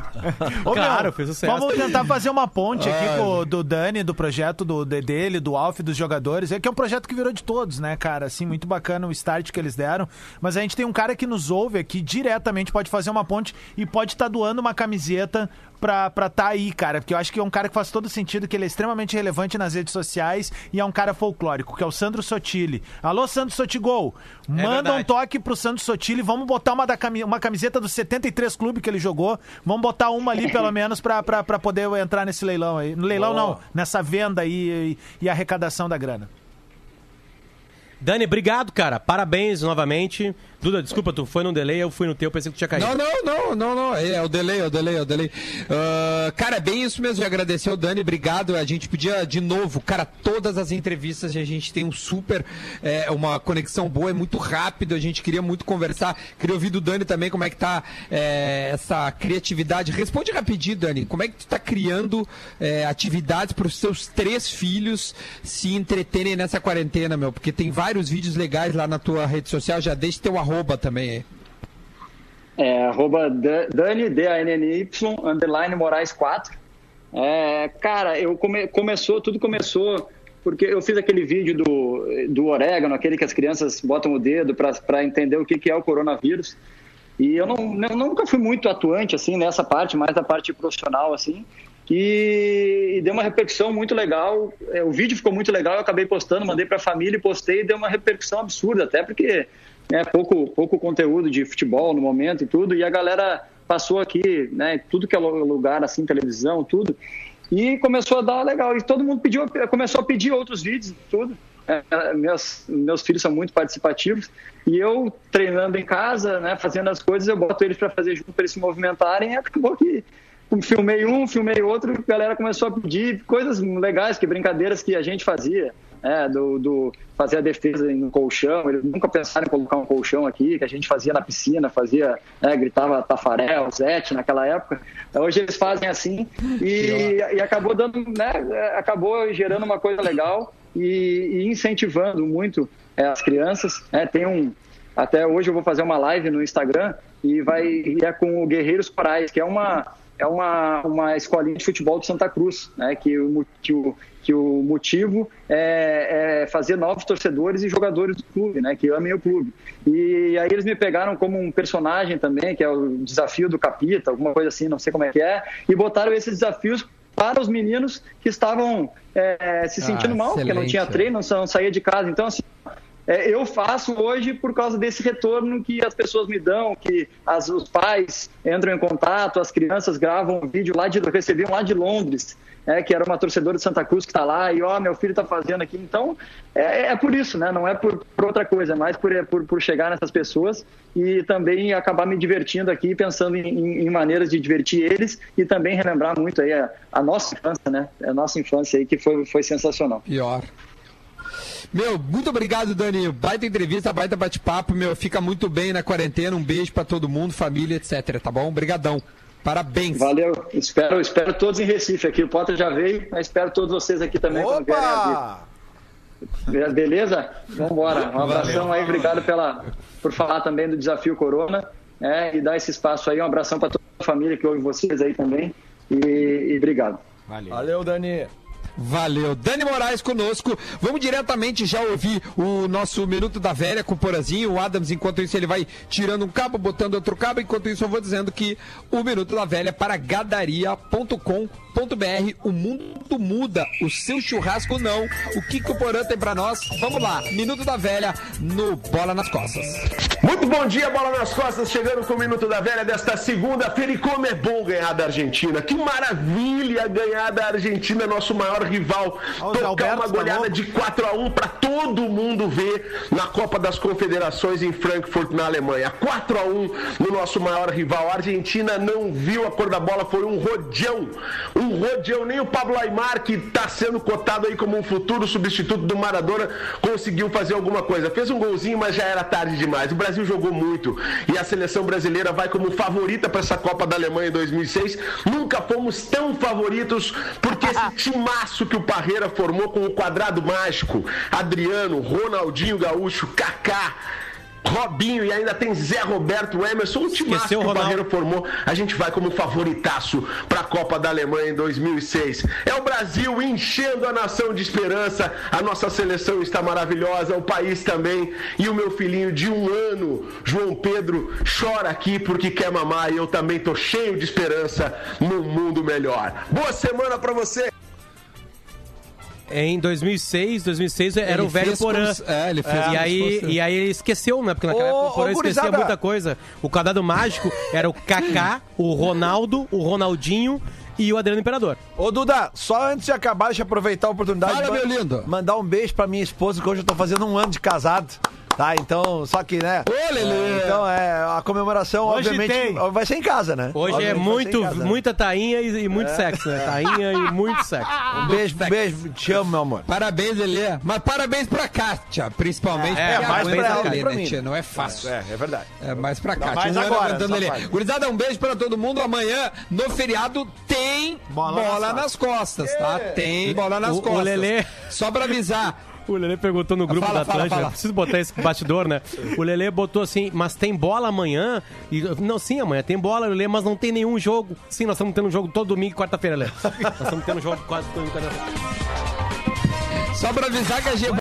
Ô, Claro, meu, fez sucesso. Vamos tentar fazer uma ponte aqui com o do Dani, do projeto do, de- dele, do Alf, dos jogadores. É que é um projeto que virou de todos, né, cara? Assim, muito bacana o start que eles deram. Mas a gente tem um cara que nos ouve aqui diretamente, pode fazer uma ponte e pode estar doando uma camiseta pra estar tá aí, cara. Porque eu acho que é um cara que faz todo sentido, que ele é extremamente relevante nas redes sociais e é um cara folclórico, que é o Sandro Sotile. Alô, Sandro Sotigol. Manda um. Toque pro Sandro Sotile. Vamos botar uma, da cami- uma camiseta dos 73 clubes que ele jogou. Vamos botar uma ali, pelo menos, pra, pra, pra poder entrar nesse leilão aí. No leilão, não. Nessa venda aí e, e arrecadação da grana. Dani, obrigado, cara. Parabéns novamente. Duda, desculpa, tu foi no delay, eu fui no teu, pensei que tinha caído. Não, não, não, não, não. É o delay, é o delay, é o delay. Ah, cara, é bem isso mesmo de agradecer ao Dani, obrigado. A gente podia, de novo, cara, todas as entrevistas a gente tem um super, é, uma conexão boa, é muito rápido, a gente queria muito conversar. Queria ouvir do Dani também como é que tá é, essa criatividade. Responde rapidinho, Dani, como é que tu tá criando é, atividades para os seus três filhos se entreterem nessa quarentena, meu? Porque tem vários vídeos legais lá na tua rede social, já deixa teu também aí. É, arroba Da- Dani, D-A-N-N-Y, underline Moraes 4. É, cara, eu come, começou, tudo começou porque eu fiz aquele vídeo do, do orégano, aquele que as crianças botam o dedo para entender o que, que é o coronavírus. E eu não, não- nunca fui muito atuante assim nessa parte, mais da parte profissional assim. E, e deu uma repercussão muito legal. É, o vídeo ficou muito legal, eu acabei postando, mandei para a família e postei, e deu uma repercussão absurda, até porque é pouco pouco conteúdo de futebol no momento e tudo. E a galera passou aqui, né, tudo que é lu- lugar assim, televisão, tudo. E começou a dar legal. E todo mundo pediu, começou a pedir outros vídeos, tudo. É, meus, meus filhos são muito participativos e eu treinando em casa, né, fazendo as coisas, eu boto eles para fazer junto para eles se movimentarem. E acabou que filmei um, filmei outro, a galera começou a pedir coisas legais, que brincadeiras que a gente fazia, né, do, do fazer a defesa no colchão. Eles nunca pensaram em colocar um colchão aqui, que a gente fazia na piscina, fazia, né, gritava Tafarel, Zete naquela época. Hoje eles fazem assim e, e acabou dando, né, acabou gerando uma coisa legal e, e incentivando muito é, as crianças. né. tem um, até hoje eu vou fazer uma live no Instagram e vai e é com o Guerreiros Corais, que é uma é uma, uma escolinha de futebol de Santa Cruz, né? Que o, que o, que o motivo é, é fazer novos torcedores e jogadores do clube, né? Que amem o clube. E aí eles me pegaram como um personagem também, que é o desafio do Capita, alguma coisa assim, não sei como é que é, e botaram esses desafios para os meninos que estavam é, se sentindo mal, porque não tinha é. treino, não saía de casa. Então, assim, é, eu faço hoje por causa desse retorno que as pessoas me dão, que as- os pais entram em contato, as crianças gravam um vídeo lá de recebiam lá de Londres, é, que era uma torcedora de Santa Cruz que está lá e ó, meu filho está fazendo aqui. Então é, é por isso, né? Não é por, por outra coisa, é mais por, é por, por chegar nessas pessoas e também acabar me divertindo aqui, pensando em, em- em maneiras de divertir eles e também relembrar muito aí a, a nossa infância, né? A nossa infância aí que foi, foi sensacional. Pior. Meu, muito obrigado, Dani. Baita entrevista, baita bate-papo, meu. Fica muito bem na quarentena. Um beijo pra todo mundo, família, etc. Tá bom? Obrigadão. Parabéns. Valeu, espero, espero todos em Recife aqui. O Potter já veio, mas espero todos vocês aqui também Opa! Beleza? Vamos embora. Um abração aí, obrigado pela, por falar também do desafio Corona é, e dar esse espaço aí. Um abração para toda a família que ouve vocês aí também. E, e obrigado. Valeu, Dani. Valeu. Dani Moraes conosco. Vamos diretamente já ouvir o nosso Minuto da Velha com o Porazinho. O Adams, enquanto isso, ele vai tirando um cabo, botando outro cabo. Enquanto isso, eu vou dizendo que o Minuto da Velha é para gadaria.com.br. O mundo muda, o seu churrasco não. O que, que o Porã tem pra nós? Vamos lá. Minuto da Velha no Bola nas Costas. Muito bom dia, bola nas costas, chegando com o Minuto da Velha desta segunda-feira. E como é bom ganhar da Argentina. Que maravilha ganhar da Argentina, nosso maior rival. Os Tocar Albertos uma tá goleada louco. de 4 a 1 para todo mundo ver na Copa das Confederações em Frankfurt, na Alemanha. 4 a 1 no nosso maior rival. A Argentina não viu a cor da bola, foi um rodeão. Um rodeão. Nem o Pablo Aymar, que está sendo cotado aí como um futuro substituto do Maradona, conseguiu fazer alguma coisa. Fez um golzinho, mas já era tarde demais. O Brasil jogou muito e a seleção brasileira vai como favorita para essa Copa da Alemanha em 2006. Nunca fomos tão favoritos porque esse timaço que o Parreira formou com o quadrado mágico, Adriano, Ronaldinho Gaúcho, Kaká, Robinho e ainda tem Zé Roberto Emerson, um Esqueceu que o Ronaldo. Parreira formou, a gente vai como favoritaço para a Copa da Alemanha em 2006. É o Brasil enchendo a nação de esperança. A nossa seleção está maravilhosa, o país também. E o meu filhinho de um ano, João Pedro, chora aqui porque quer mamar e eu também tô cheio de esperança num mundo melhor. Boa semana para você. Em 2006, 2006 era Ele o velho Porã. cons- é, ele fez e, uns aí, e aí ele esqueceu, né? Porque naquela Ô, época o Porã esquecia gurizada. muita coisa. O quadrado mágico era o Kaká, o Ronaldo, o Ronaldinho e o Adriano Imperador. Ô, Duda, só antes de acabar, deixa eu aproveitar a oportunidade Fala, de meu lindo. mandar um beijo pra minha esposa, que hoje eu tô fazendo um ano de casado. Tá, então, só que, né? Ô, Lelê. Então, é, a comemoração, Hoje obviamente, tem. vai ser em casa, né? Hoje Obviamente é vai ser muito, casa, né? muita tainha e, e muito sexo, né? Tainha e muito sexo. Um beijo, beijo, te amo, meu amor. Parabéns, Lelê. Mas parabéns pra Kátia, principalmente. É, porque mais pra ela que Lelê, pra né, mim. tia? Não é fácil. É, é verdade. É mais pra cá. mais Não era agora, aguentando ele. Gurizada, um beijo pra todo mundo. Amanhã, no feriado, tem bola, Bola nas nas costas, tá? Tem bola nas O- o costas. Lelê- Só pra avisar. O Lelê perguntou no grupo Fala, da fala. preciso botar esse bastidor, né? O Lelê botou assim, mas tem bola amanhã? E, não, sim, amanhã tem bola, Lelê, mas não tem nenhum jogo. Sim, nós estamos tendo um jogo todo domingo e quarta-feira, Lelê. Nós estamos tendo um jogo quase todo domingo e quarta-feira. Só pra avisar que a G